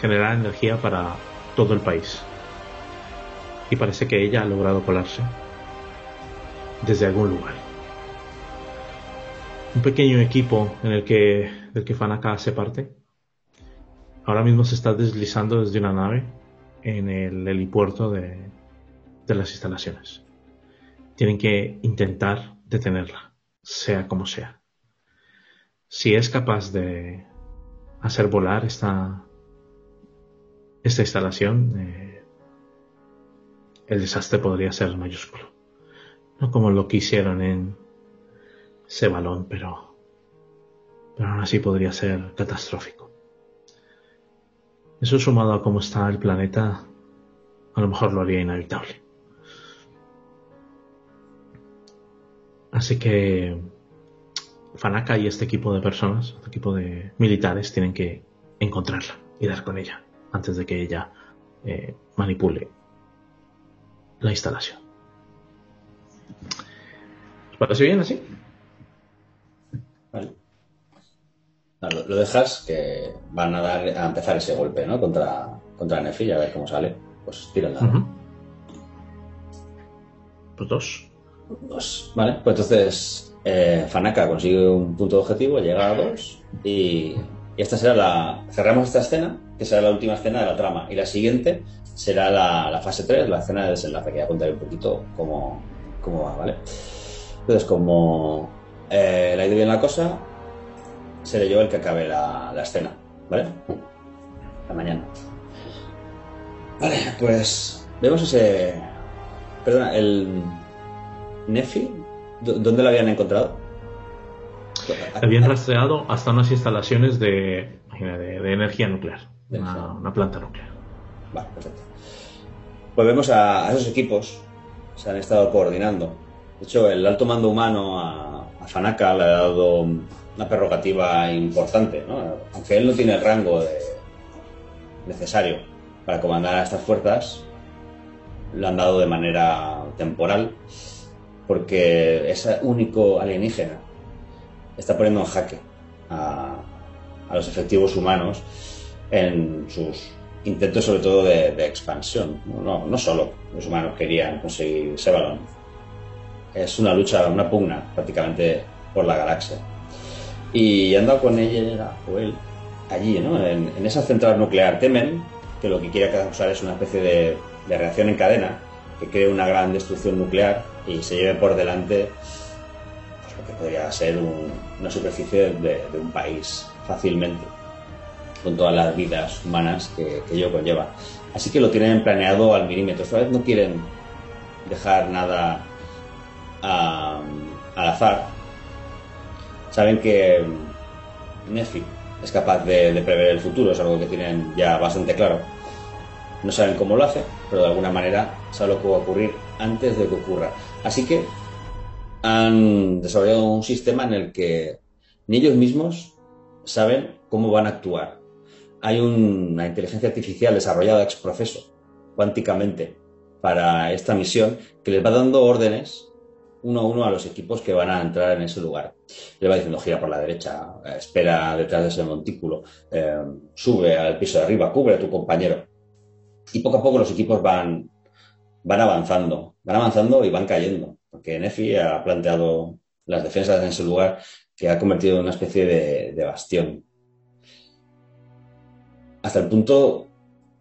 generar energía para todo el país. Y parece que ella ha logrado colarse desde algún lugar. Un pequeño equipo en el que, del que Fanaka hace parte, ahora mismo se está deslizando desde una nave en el helipuerto de, de las instalaciones. Tienen que intentar detenerla, sea como sea si es capaz de hacer volar esta, esta instalación, eh, el desastre podría ser mayúsculo. No como lo que hicieron en ese balón, pero, pero aún así podría ser catastrófico. Eso sumado a cómo está el planeta, a lo mejor lo haría inevitable. Así que Fanaka y este equipo de personas, este equipo de militares, tienen que encontrarla y dar con ella antes de que ella eh, manipule la instalación. ¿Os parece bien así? Vale. No, Lo, lo dejas que van a dar a empezar ese golpe, ¿no? Contra, contra Nefi, a ver cómo sale. Pues tira el dado. Ujú. Pues dos. Dos. Vale, pues entonces eh, Fanaka consigue un punto de objetivo, llega a dos y, y esta será la... Cerramos esta escena, que será la última escena de la trama y la siguiente será la, la fase 3, la escena de desenlace, que ya contaré un poquito cómo, cómo va, ¿vale? Entonces, como eh, le ha ido bien la cosa, seré yo el que acabe la, la escena, ¿vale? La mañana. Vale, pues vemos ese... Perdona, el... Nefi, ¿dó- ¿dónde lo habían encontrado? Habían rastreado hasta unas instalaciones de, de, de energía nuclear. De Una, energía. una planta nuclear. Vale, perfecto. Pues vemos a, a esos equipos se han estado coordinando. De hecho, el alto mando humano a, a Fanaka le ha dado una prerrogativa importante, ¿no? Aunque él no tiene el rango de- necesario para comandar a estas fuerzas, lo han dado de manera temporal, porque ese único alienígena está poniendo en jaque a, a los efectivos humanos en sus intentos sobre todo de, de expansión. No, no solo los humanos querían conseguir ese balón. Es una lucha, una pugna prácticamente por la galaxia. Y han dado con ella, o él, allí, ¿no? En, en esa central nuclear. Temen que lo que quiere causar es una especie de, de reacción en cadena que cree una gran destrucción nuclear y se lleve por delante que podría ser un- una superficie de, un país fácilmente con todas las vidas humanas que, que ello conlleva. Así que lo tienen planeado al milímetro. Esta vez no quieren dejar nada a- al azar. Saben que Nefi es capaz de, de prever el futuro, es algo que tienen ya bastante claro. No saben cómo lo hace, pero de alguna manera saben lo que va a ocurrir antes de que ocurra. Así que han desarrollado un sistema en el que ni ellos mismos saben cómo van a actuar. Hay una inteligencia artificial desarrollada ex proceso, cuánticamente, para esta misión, que les va dando órdenes uno a uno a los equipos que van a entrar en ese lugar. Le va diciendo gira por la derecha, espera detrás de ese montículo, eh, sube al piso de arriba, cubre a tu compañero. Y poco a poco los equipos van, van avanzando, van avanzando y van cayendo, porque Nefi ha planteado las defensas en ese lugar que ha convertido en una especie de, bastión. Hasta el punto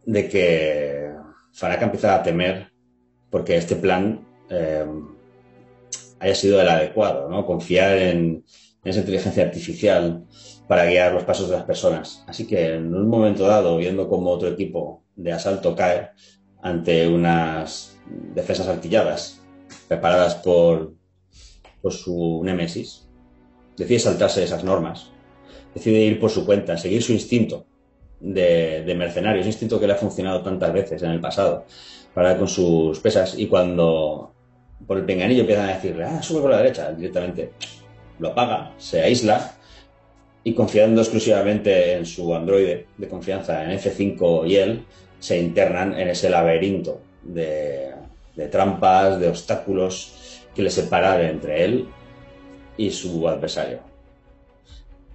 de que Faraka empieza a temer porque este plan eh, haya sido el adecuado, ¿no? Confiar en, esa inteligencia artificial para guiar los pasos de las personas. Así que en un momento dado, viendo cómo otro equipo de asalto cae ante unas defensas artilladas preparadas por, por su némesis, decide saltarse esas normas, decide ir por su cuenta, seguir su instinto de, de mercenario, ese instinto que le ha funcionado tantas veces en el pasado, para con sus pesas y cuando por el penganillo empiezan a decirle, ah, sube por la derecha, directamente lo apaga, se aísla y confiando exclusivamente en su androide de confianza, en F5 y él, se internan en ese laberinto de, de trampas, de obstáculos que le separan entre él y su adversario.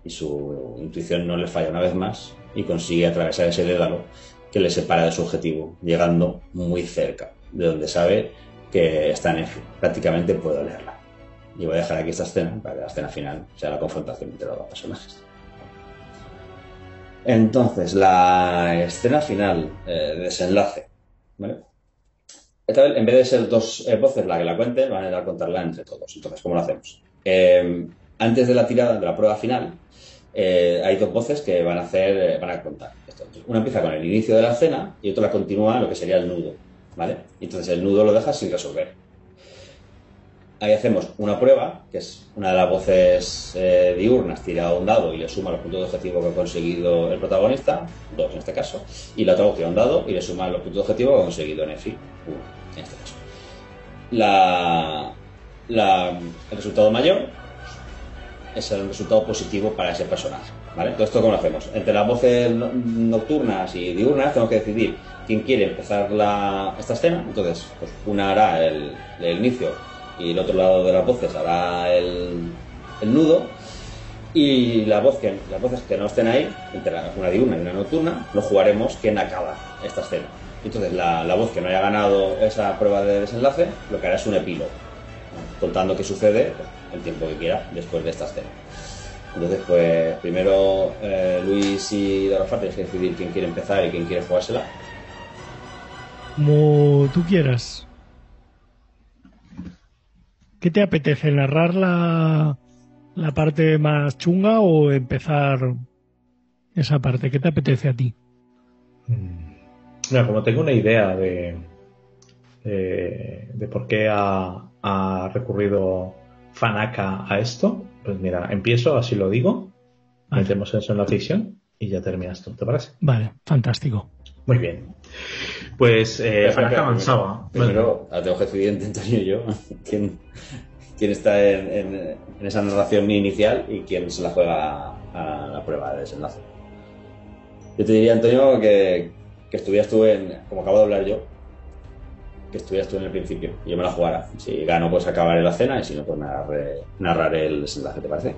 Y su intuición no le falla una vez más y consigue atravesar ese dédalo que le separa de su objetivo, llegando muy cerca de donde sabe que está en Prácticamente puedo leerla. Y voy a dejar aquí esta escena para que la escena final sea la confrontación entre los dos personajes. Entonces, la escena final, eh, desenlace. En vez de ser dos eh, voces la que la cuenten, van a contarla entre todos. Entonces, ¿cómo lo hacemos? Eh, antes de la tirada, de la prueba final, hay dos voces que van a hacer, van a contar. Una empieza con el inicio de la escena y otra continúa lo que sería el nudo. ¿vale? Entonces el nudo lo dejas sin resolver. Ahí hacemos una prueba, que es una de las voces eh, diurnas, tira un dado y le suma los puntos de objetivo que ha conseguido el protagonista, dos en este caso, y la otra voz tira un dado y le suma los puntos de objetivo que ha conseguido Nefi, uno en este caso. La, el resultado mayor es el resultado positivo para ese personaje. ¿vale? Todo esto, ¿cómo lo hacemos? Entre las voces nocturnas y diurnas tenemos que decidir quién quiere empezar esta escena. Entonces, pues una hará el, inicio y el otro lado de las voces hará el, nudo. Y la voz las voces que no estén ahí, entre una diurna y una nocturna, lo jugaremos quién acaba esta escena. Entonces, la, voz que no haya ganado esa prueba de desenlace, lo que hará es un epílogo, contando qué sucede pues, el tiempo que quiera después de esta escena. Entonces, pues primero eh, Luis y Dorofar tenéis que decidir quién quiere empezar y quién quiere jugársela como tú quieras. ¿Qué te apetece? ¿Narrar la, la parte más chunga o empezar esa parte? ¿Qué te apetece a ti? Mira, como tengo una idea de, de, por qué ha, ha, recurrido Fanaka a esto, pues mira, empiezo, así lo digo, metemos eso en la ficción y ya terminas tú, ¿te parece? Vale, fantástico. Muy bien. Pues eh, avanzaba. Primero, a tengo que decidir Antonio y yo quién, quién está en, esa narración inicial y quién se la juega a la prueba de desenlace. Yo te diría, Antonio, que, que estuvieras tú en, como acabo de hablar yo, que estuvieras tú en el principio y yo me la jugara. Si gano, pues acabaré la cena y si no, pues narraré, el desenlace, ¿te parece?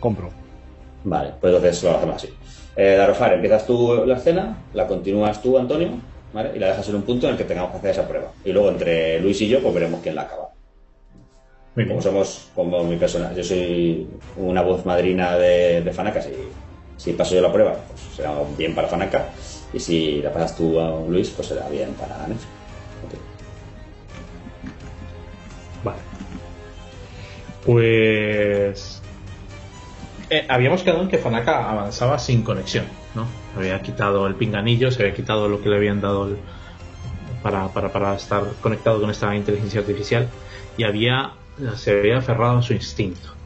Compro. Vale, pues entonces lo hacemos así. Eh, Darofar, empiezas tú la escena, la continúas tú, Antonio, ¿vale? Y la dejas en un punto en el que tengamos que hacer esa prueba. Y luego entre Luis y yo, pues veremos quién la acaba. como somos, como mi persona, yo soy una voz madrina de, de Fanaca, si, si paso yo la prueba, pues será bien para Fanaca. Y si la pasas tú a Luis, pues será bien para Nefi. Vale. Pues eh, habíamos quedado en que Fanaka avanzaba sin conexión, ¿no? Había quitado el pinganillo, se había quitado lo que le habían dado para, estar conectado con esta inteligencia artificial y había se había aferrado a su instinto.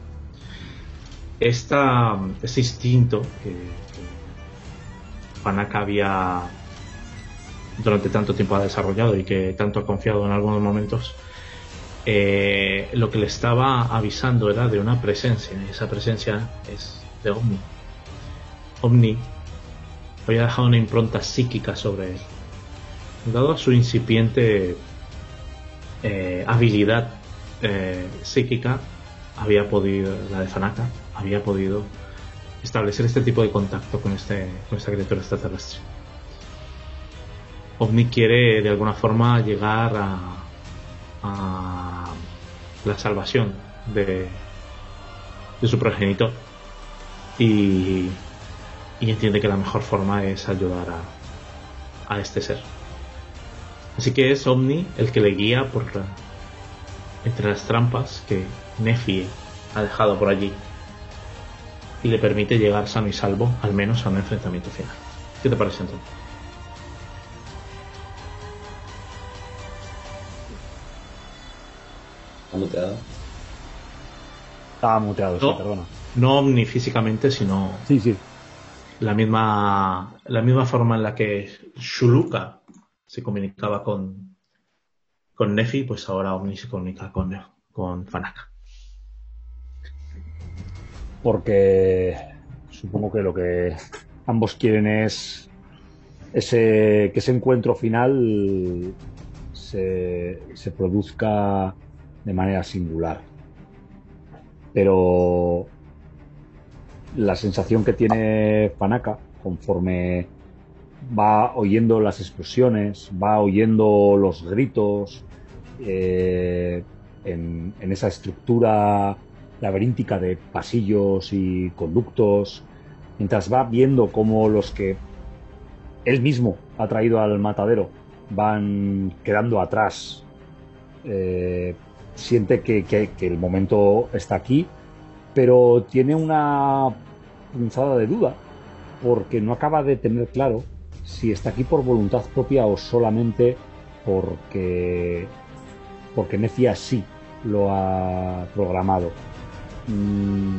Esta, este instinto que, Fanaka había durante tanto tiempo ha desarrollado y que tanto ha confiado en algunos momentos eh, lo que le estaba avisando era de una presencia, y esa presencia es de Omni. Omni había dejado una impronta psíquica sobre él. Dado su incipiente eh, habilidad eh, psíquica, había podido, la de Fanaka, había podido establecer este tipo de contacto con, este, con esta criatura extraterrestre. OVNI quiere de alguna forma llegar a, la salvación de, de su progenitor y, y, entiende que la mejor forma es ayudar a, a este ser. Así que es Omni el que le guía por entre las trampas que Nefi ha dejado por allí y le permite llegar sano y salvo al menos a un enfrentamiento final. ¿Qué te parece entonces? ¿Está muteado? Estaba muteado, no, sí, perdona. No omni físicamente, sino Sí, sí. la misma, la misma forma en la que Shuluka se comunicaba con, con Nefi, pues ahora Omni se comunica con, con Fanaka. Porque supongo que lo que ambos quieren es que ese encuentro final se, produzca de manera singular. Pero la sensación que tiene Fanaka conforme va oyendo las explosiones, va oyendo los gritos eh, en, esa estructura laberíntica de pasillos y conductos, mientras va viendo cómo los que él mismo ha traído al matadero van quedando atrás, eh, siente que, que, el momento está aquí, pero tiene una punzada de duda porque no acaba de tener claro si está aquí por voluntad propia o solamente porque porque Nefi así lo ha programado mm,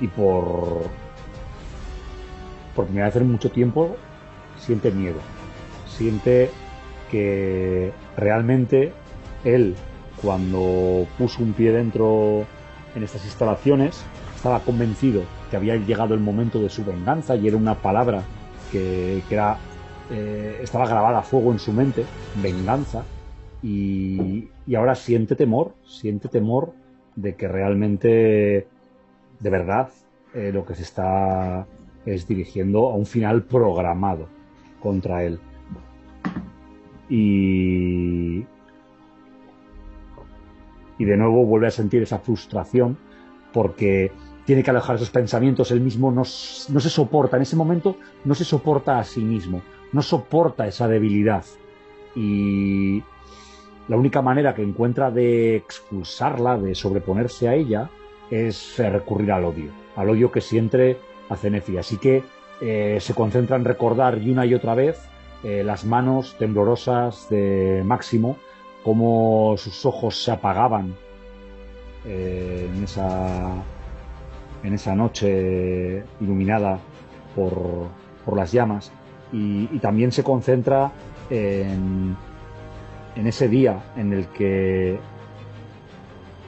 y por por primera vez en mucho tiempo siente miedo. Siente que realmente él cuando puso un pie dentro en estas instalaciones estaba convencido que había llegado el momento de su venganza y era una palabra que, era, eh, estaba grabada a fuego en su mente, venganza, y, y, ahora siente temor, siente temor de que realmente, de verdad, eh, lo que se está es dirigiendo a un final programado contra él. Y, y de nuevo vuelve a sentir esa frustración porque tiene que alejar esos pensamientos, él mismo no, no, se soporta, en ese momento no se soporta a sí mismo, no soporta esa debilidad. Y la única manera que encuentra de expulsarla, de sobreponerse a ella, es recurrir al odio, al odio que siente hacia Nefi. Así que eh, se concentra en recordar y una y otra vez eh, las manos temblorosas de Máximo, cómo sus ojos se apagaban eh, en esa en esa noche iluminada por, por las llamas y, también se concentra en, en ese día en el que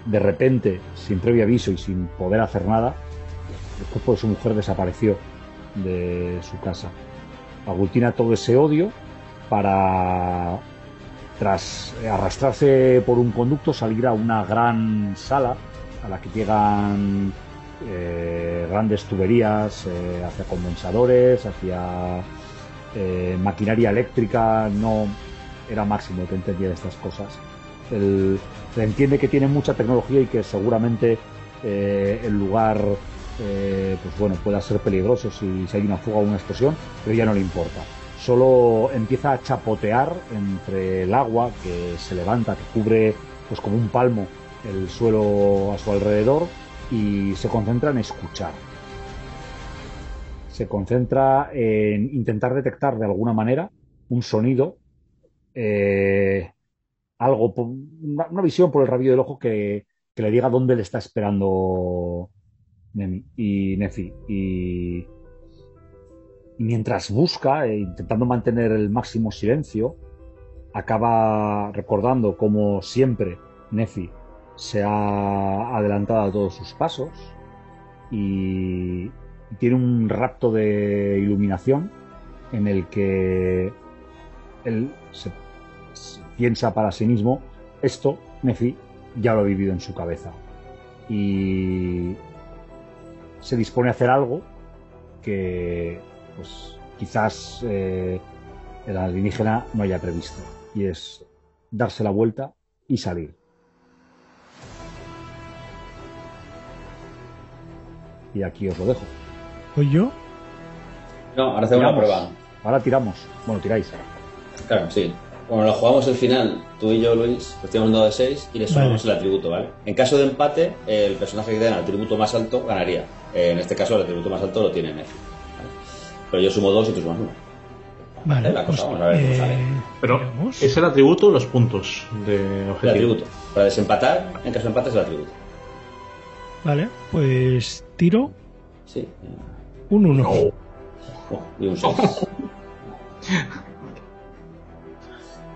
de repente, sin previo aviso y sin poder hacer nada, el cuerpo de su mujer desapareció de su casa. Aglutina todo ese odio para, tras arrastrarse por un conducto, salir a una gran sala a la que llegan eh, grandes tuberías eh, hacia condensadores, hacia eh, maquinaria eléctrica, no era máximo que entendía de estas cosas. Entiende que tiene mucha tecnología y que seguramente eh, el lugar pues bueno, pueda ser peligroso si, si hay una fuga o una explosión, pero ya no le importa. Solo empieza a chapotear entre el agua que se levanta, que cubre pues como un palmo el suelo a su alrededor y se concentra en escuchar. Se concentra en intentar detectar de alguna manera un sonido, eh, algo, una, visión por el rabillo del ojo que, que, le diga dónde le está esperando y Nefi. Y, y mientras busca, eh, intentando mantener el máximo silencio, acaba recordando como siempre Nefi se ha adelantado a todos sus pasos y tiene un rapto de iluminación en el que él se, piensa para sí mismo esto Nefi ya lo ha vivido en su cabeza y se dispone a hacer algo que pues quizás eh, el alienígena no haya previsto y es darse la vuelta y salir y aquí os lo dejo ¿Pues yo? No, ahora hacemos una prueba. Ahora tiramos. Bueno, tiráis. Claro, sí. Bueno, lo jugamos el final, tú y yo, Luis, pues tenemos un dado de 6 y le sumamos el atributo, ¿vale? En caso de empate, el personaje que tenga el atributo más alto ganaría. En este caso, el atributo más alto lo tiene Nefi. Pero yo sumo 2 y tú sumas 1. Vale, la cosa, pues, vamos a ver cómo sale. Eh, Pero, ¿es el atributo o los puntos de objetivo? El atributo. Para desempatar, en caso de empate, es el atributo. Vale, pues tiro. Sí. Un 1. Oh, y un 6.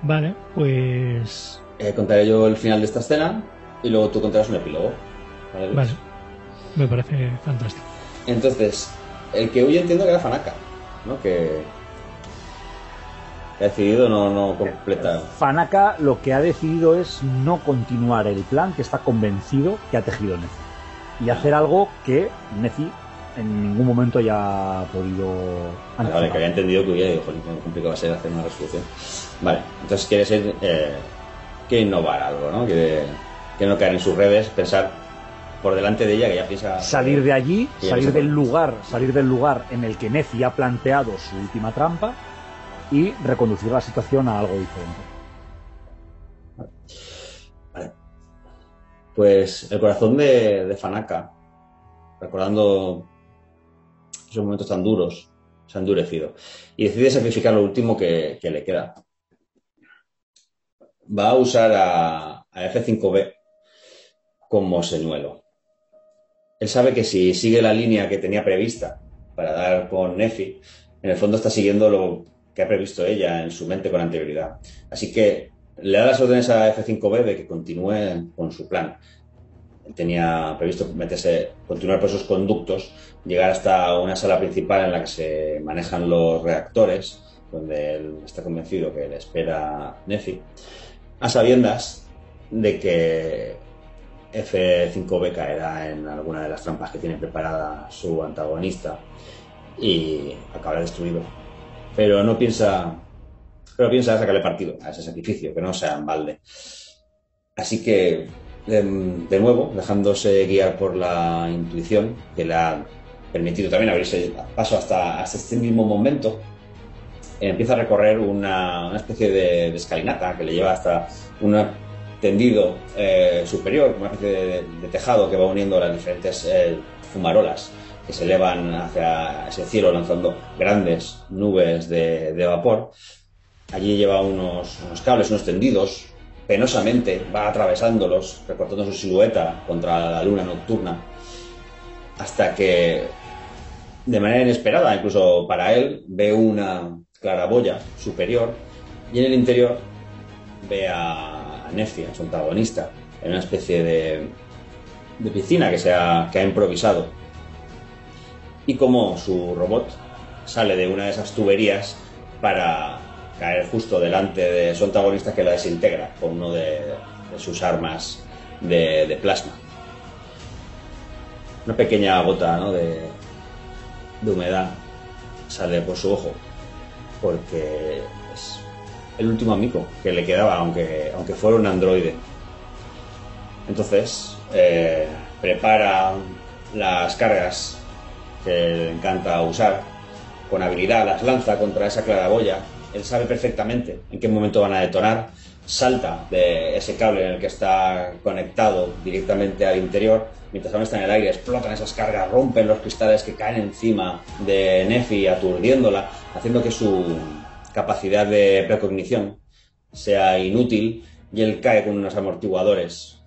vale, pues. Eh, contaré yo el final de esta escena y luego tú contarás un epílogo. Vale, vale. me parece fantástico. Entonces, el que huye entiendo que era Fanaka, ¿no? Que, ha decidido no, no completar. Fanaka lo que ha decidido es no continuar el plan que está convencido que ha tejido Nefi y hacer algo que Nefi en ningún momento haya podido. Vale, que había entendido que hubiera complicado va a ser hacer una resolución. Vale, entonces quiere ser. Eh, quiere innovar algo, ¿no? Quiere, que no caer en sus redes, pensar por delante de ella que ya piensa. Salir de allí, salir del lugar, salir del lugar en el que Nefi ha planteado su última trampa y reconducir la situación a algo diferente. Vale. Pues el corazón de, de Fanaka, recordando esos momentos tan duros, se ha endurecido. Y decide sacrificar lo último que, le queda. Va a usar a, F5B como señuelo. Él sabe que si sigue la línea que tenía prevista para dar con Nefi, en el fondo está siguiendo lo que ha previsto ella en su mente con anterioridad. Así que le da las órdenes a F5B de que continúe con su plan tenía previsto meterse, continuar por esos conductos, llegar hasta una sala principal en la que se manejan los reactores, donde él está convencido que le espera Nefi, a sabiendas de que F5B caerá en alguna de las trampas que tiene preparada su antagonista y acabará destruido. Pero no piensa, pero piensa sacarle partido a ese sacrificio, que no sea en balde. Así que de, nuevo, dejándose guiar por la intuición que le ha permitido también abrirse paso hasta, este mismo momento, empieza a recorrer una, especie de, escalinata que le lleva hasta un tendido eh, superior, una especie de, tejado que va uniendo las diferentes eh, fumarolas que se elevan hacia ese cielo lanzando grandes nubes de, vapor. Allí lleva unos, unos cables, unos tendidos penosamente va atravesándolos, recortando su silueta contra la luna nocturna, hasta que, de manera inesperada, incluso para él, ve una claraboya superior y en el interior ve a, Nefi, a su antagonista, en una especie de, de piscina que, se ha, que ha improvisado. Y como su robot sale de una de esas tuberías para caer justo delante de su antagonista que la desintegra con uno de, sus armas de, plasma. Una pequeña gota de, humedad sale por su ojo porque es el último amigo que le quedaba, aunque, aunque fuera un androide. Entonces, eh, prepara las cargas que le encanta usar con habilidad, las lanza contra esa claraboya él sabe perfectamente en qué momento van a detonar, salta de ese cable en el que está conectado directamente al interior, mientras aún está en el aire, explotan esas cargas, rompen los cristales que caen encima de Nefi, aturdiéndola, haciendo que su capacidad de precognición sea inútil. Y él cae con unos amortiguadores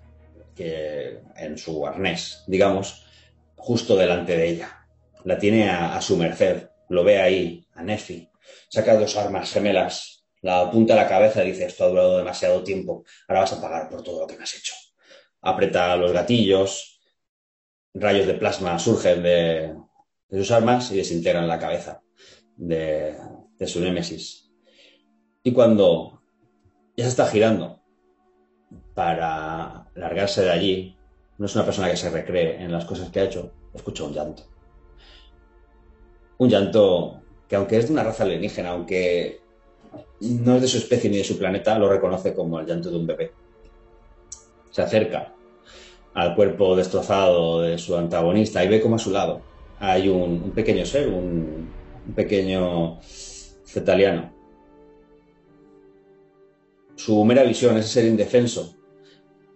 que en su arnés, digamos, justo delante de ella. La tiene a, a su merced, lo ve ahí, a Nefi, saca dos armas gemelas la apunta a la cabeza y dice, esto ha durado demasiado tiempo, ahora vas a pagar por todo lo que me has hecho. Aprieta los gatillos, rayos de plasma surgen de, sus armas y desintegran la cabeza de, de su némesis. Y cuando ya se está girando para largarse de allí, no es una persona que se recree en las cosas que ha hecho, escucha un llanto. Un llanto que aunque es de una raza alienígena, aunque no es de su especie ni de su planeta, lo reconoce como el llanto de un bebé. Se acerca al cuerpo destrozado de su antagonista y ve como a su lado hay un, pequeño ser, un, pequeño cetaliano. Su mera visión, ese ser indefenso,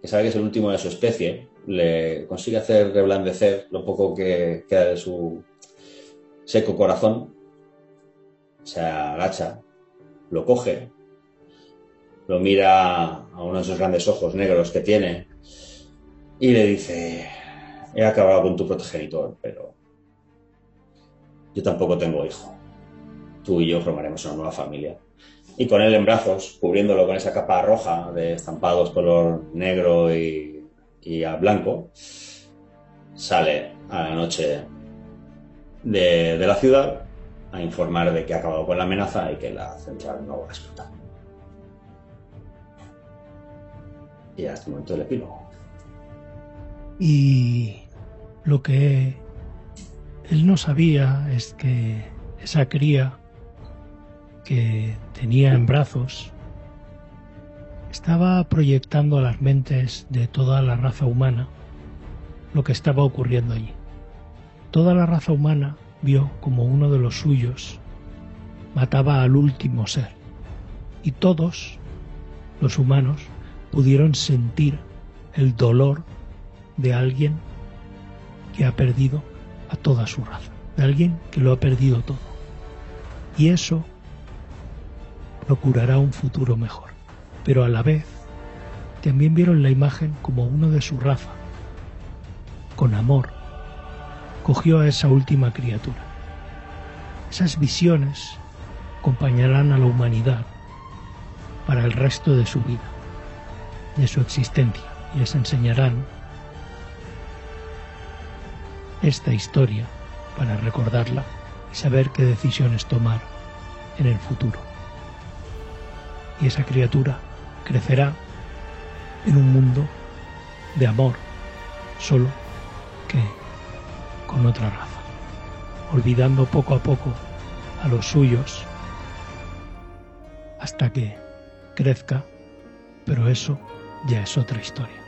que sabe que es el último de su especie, le consigue hacer reblandecer lo poco que queda de su seco corazón. Se agacha lo coge, lo mira a uno de esos grandes ojos negros que tiene y le dice, he acabado con tu progenitor, pero yo tampoco tengo hijo. Tú y yo formaremos una nueva familia. Y con él en brazos, cubriéndolo con esa capa roja de estampados color negro y, a blanco, sale a la noche de la ciudad a informar de que ha acabado con la amenaza y que la central no va a explotar. Y hasta el momento del epílogo. Y lo que él no sabía es que esa cría que tenía en brazos estaba proyectando a las mentes de toda la raza humana lo que estaba ocurriendo allí. Toda la raza humana vio como uno de los suyos mataba al último ser. Y todos, los humanos, pudieron sentir el dolor de alguien que ha perdido a toda su raza, de alguien que lo ha perdido todo. Y eso procurará un futuro mejor. Pero a la vez, también vieron la imagen como uno de su raza, con amor, cogió a esa última criatura. Esas visiones acompañarán a la humanidad para el resto de su vida, de su existencia, y les enseñarán esta historia para recordarla y saber qué decisiones tomar en el futuro. Y esa criatura crecerá en un mundo de amor, solo que con otra raza, olvidando poco a poco a los suyos hasta que crezca, pero eso ya es otra historia.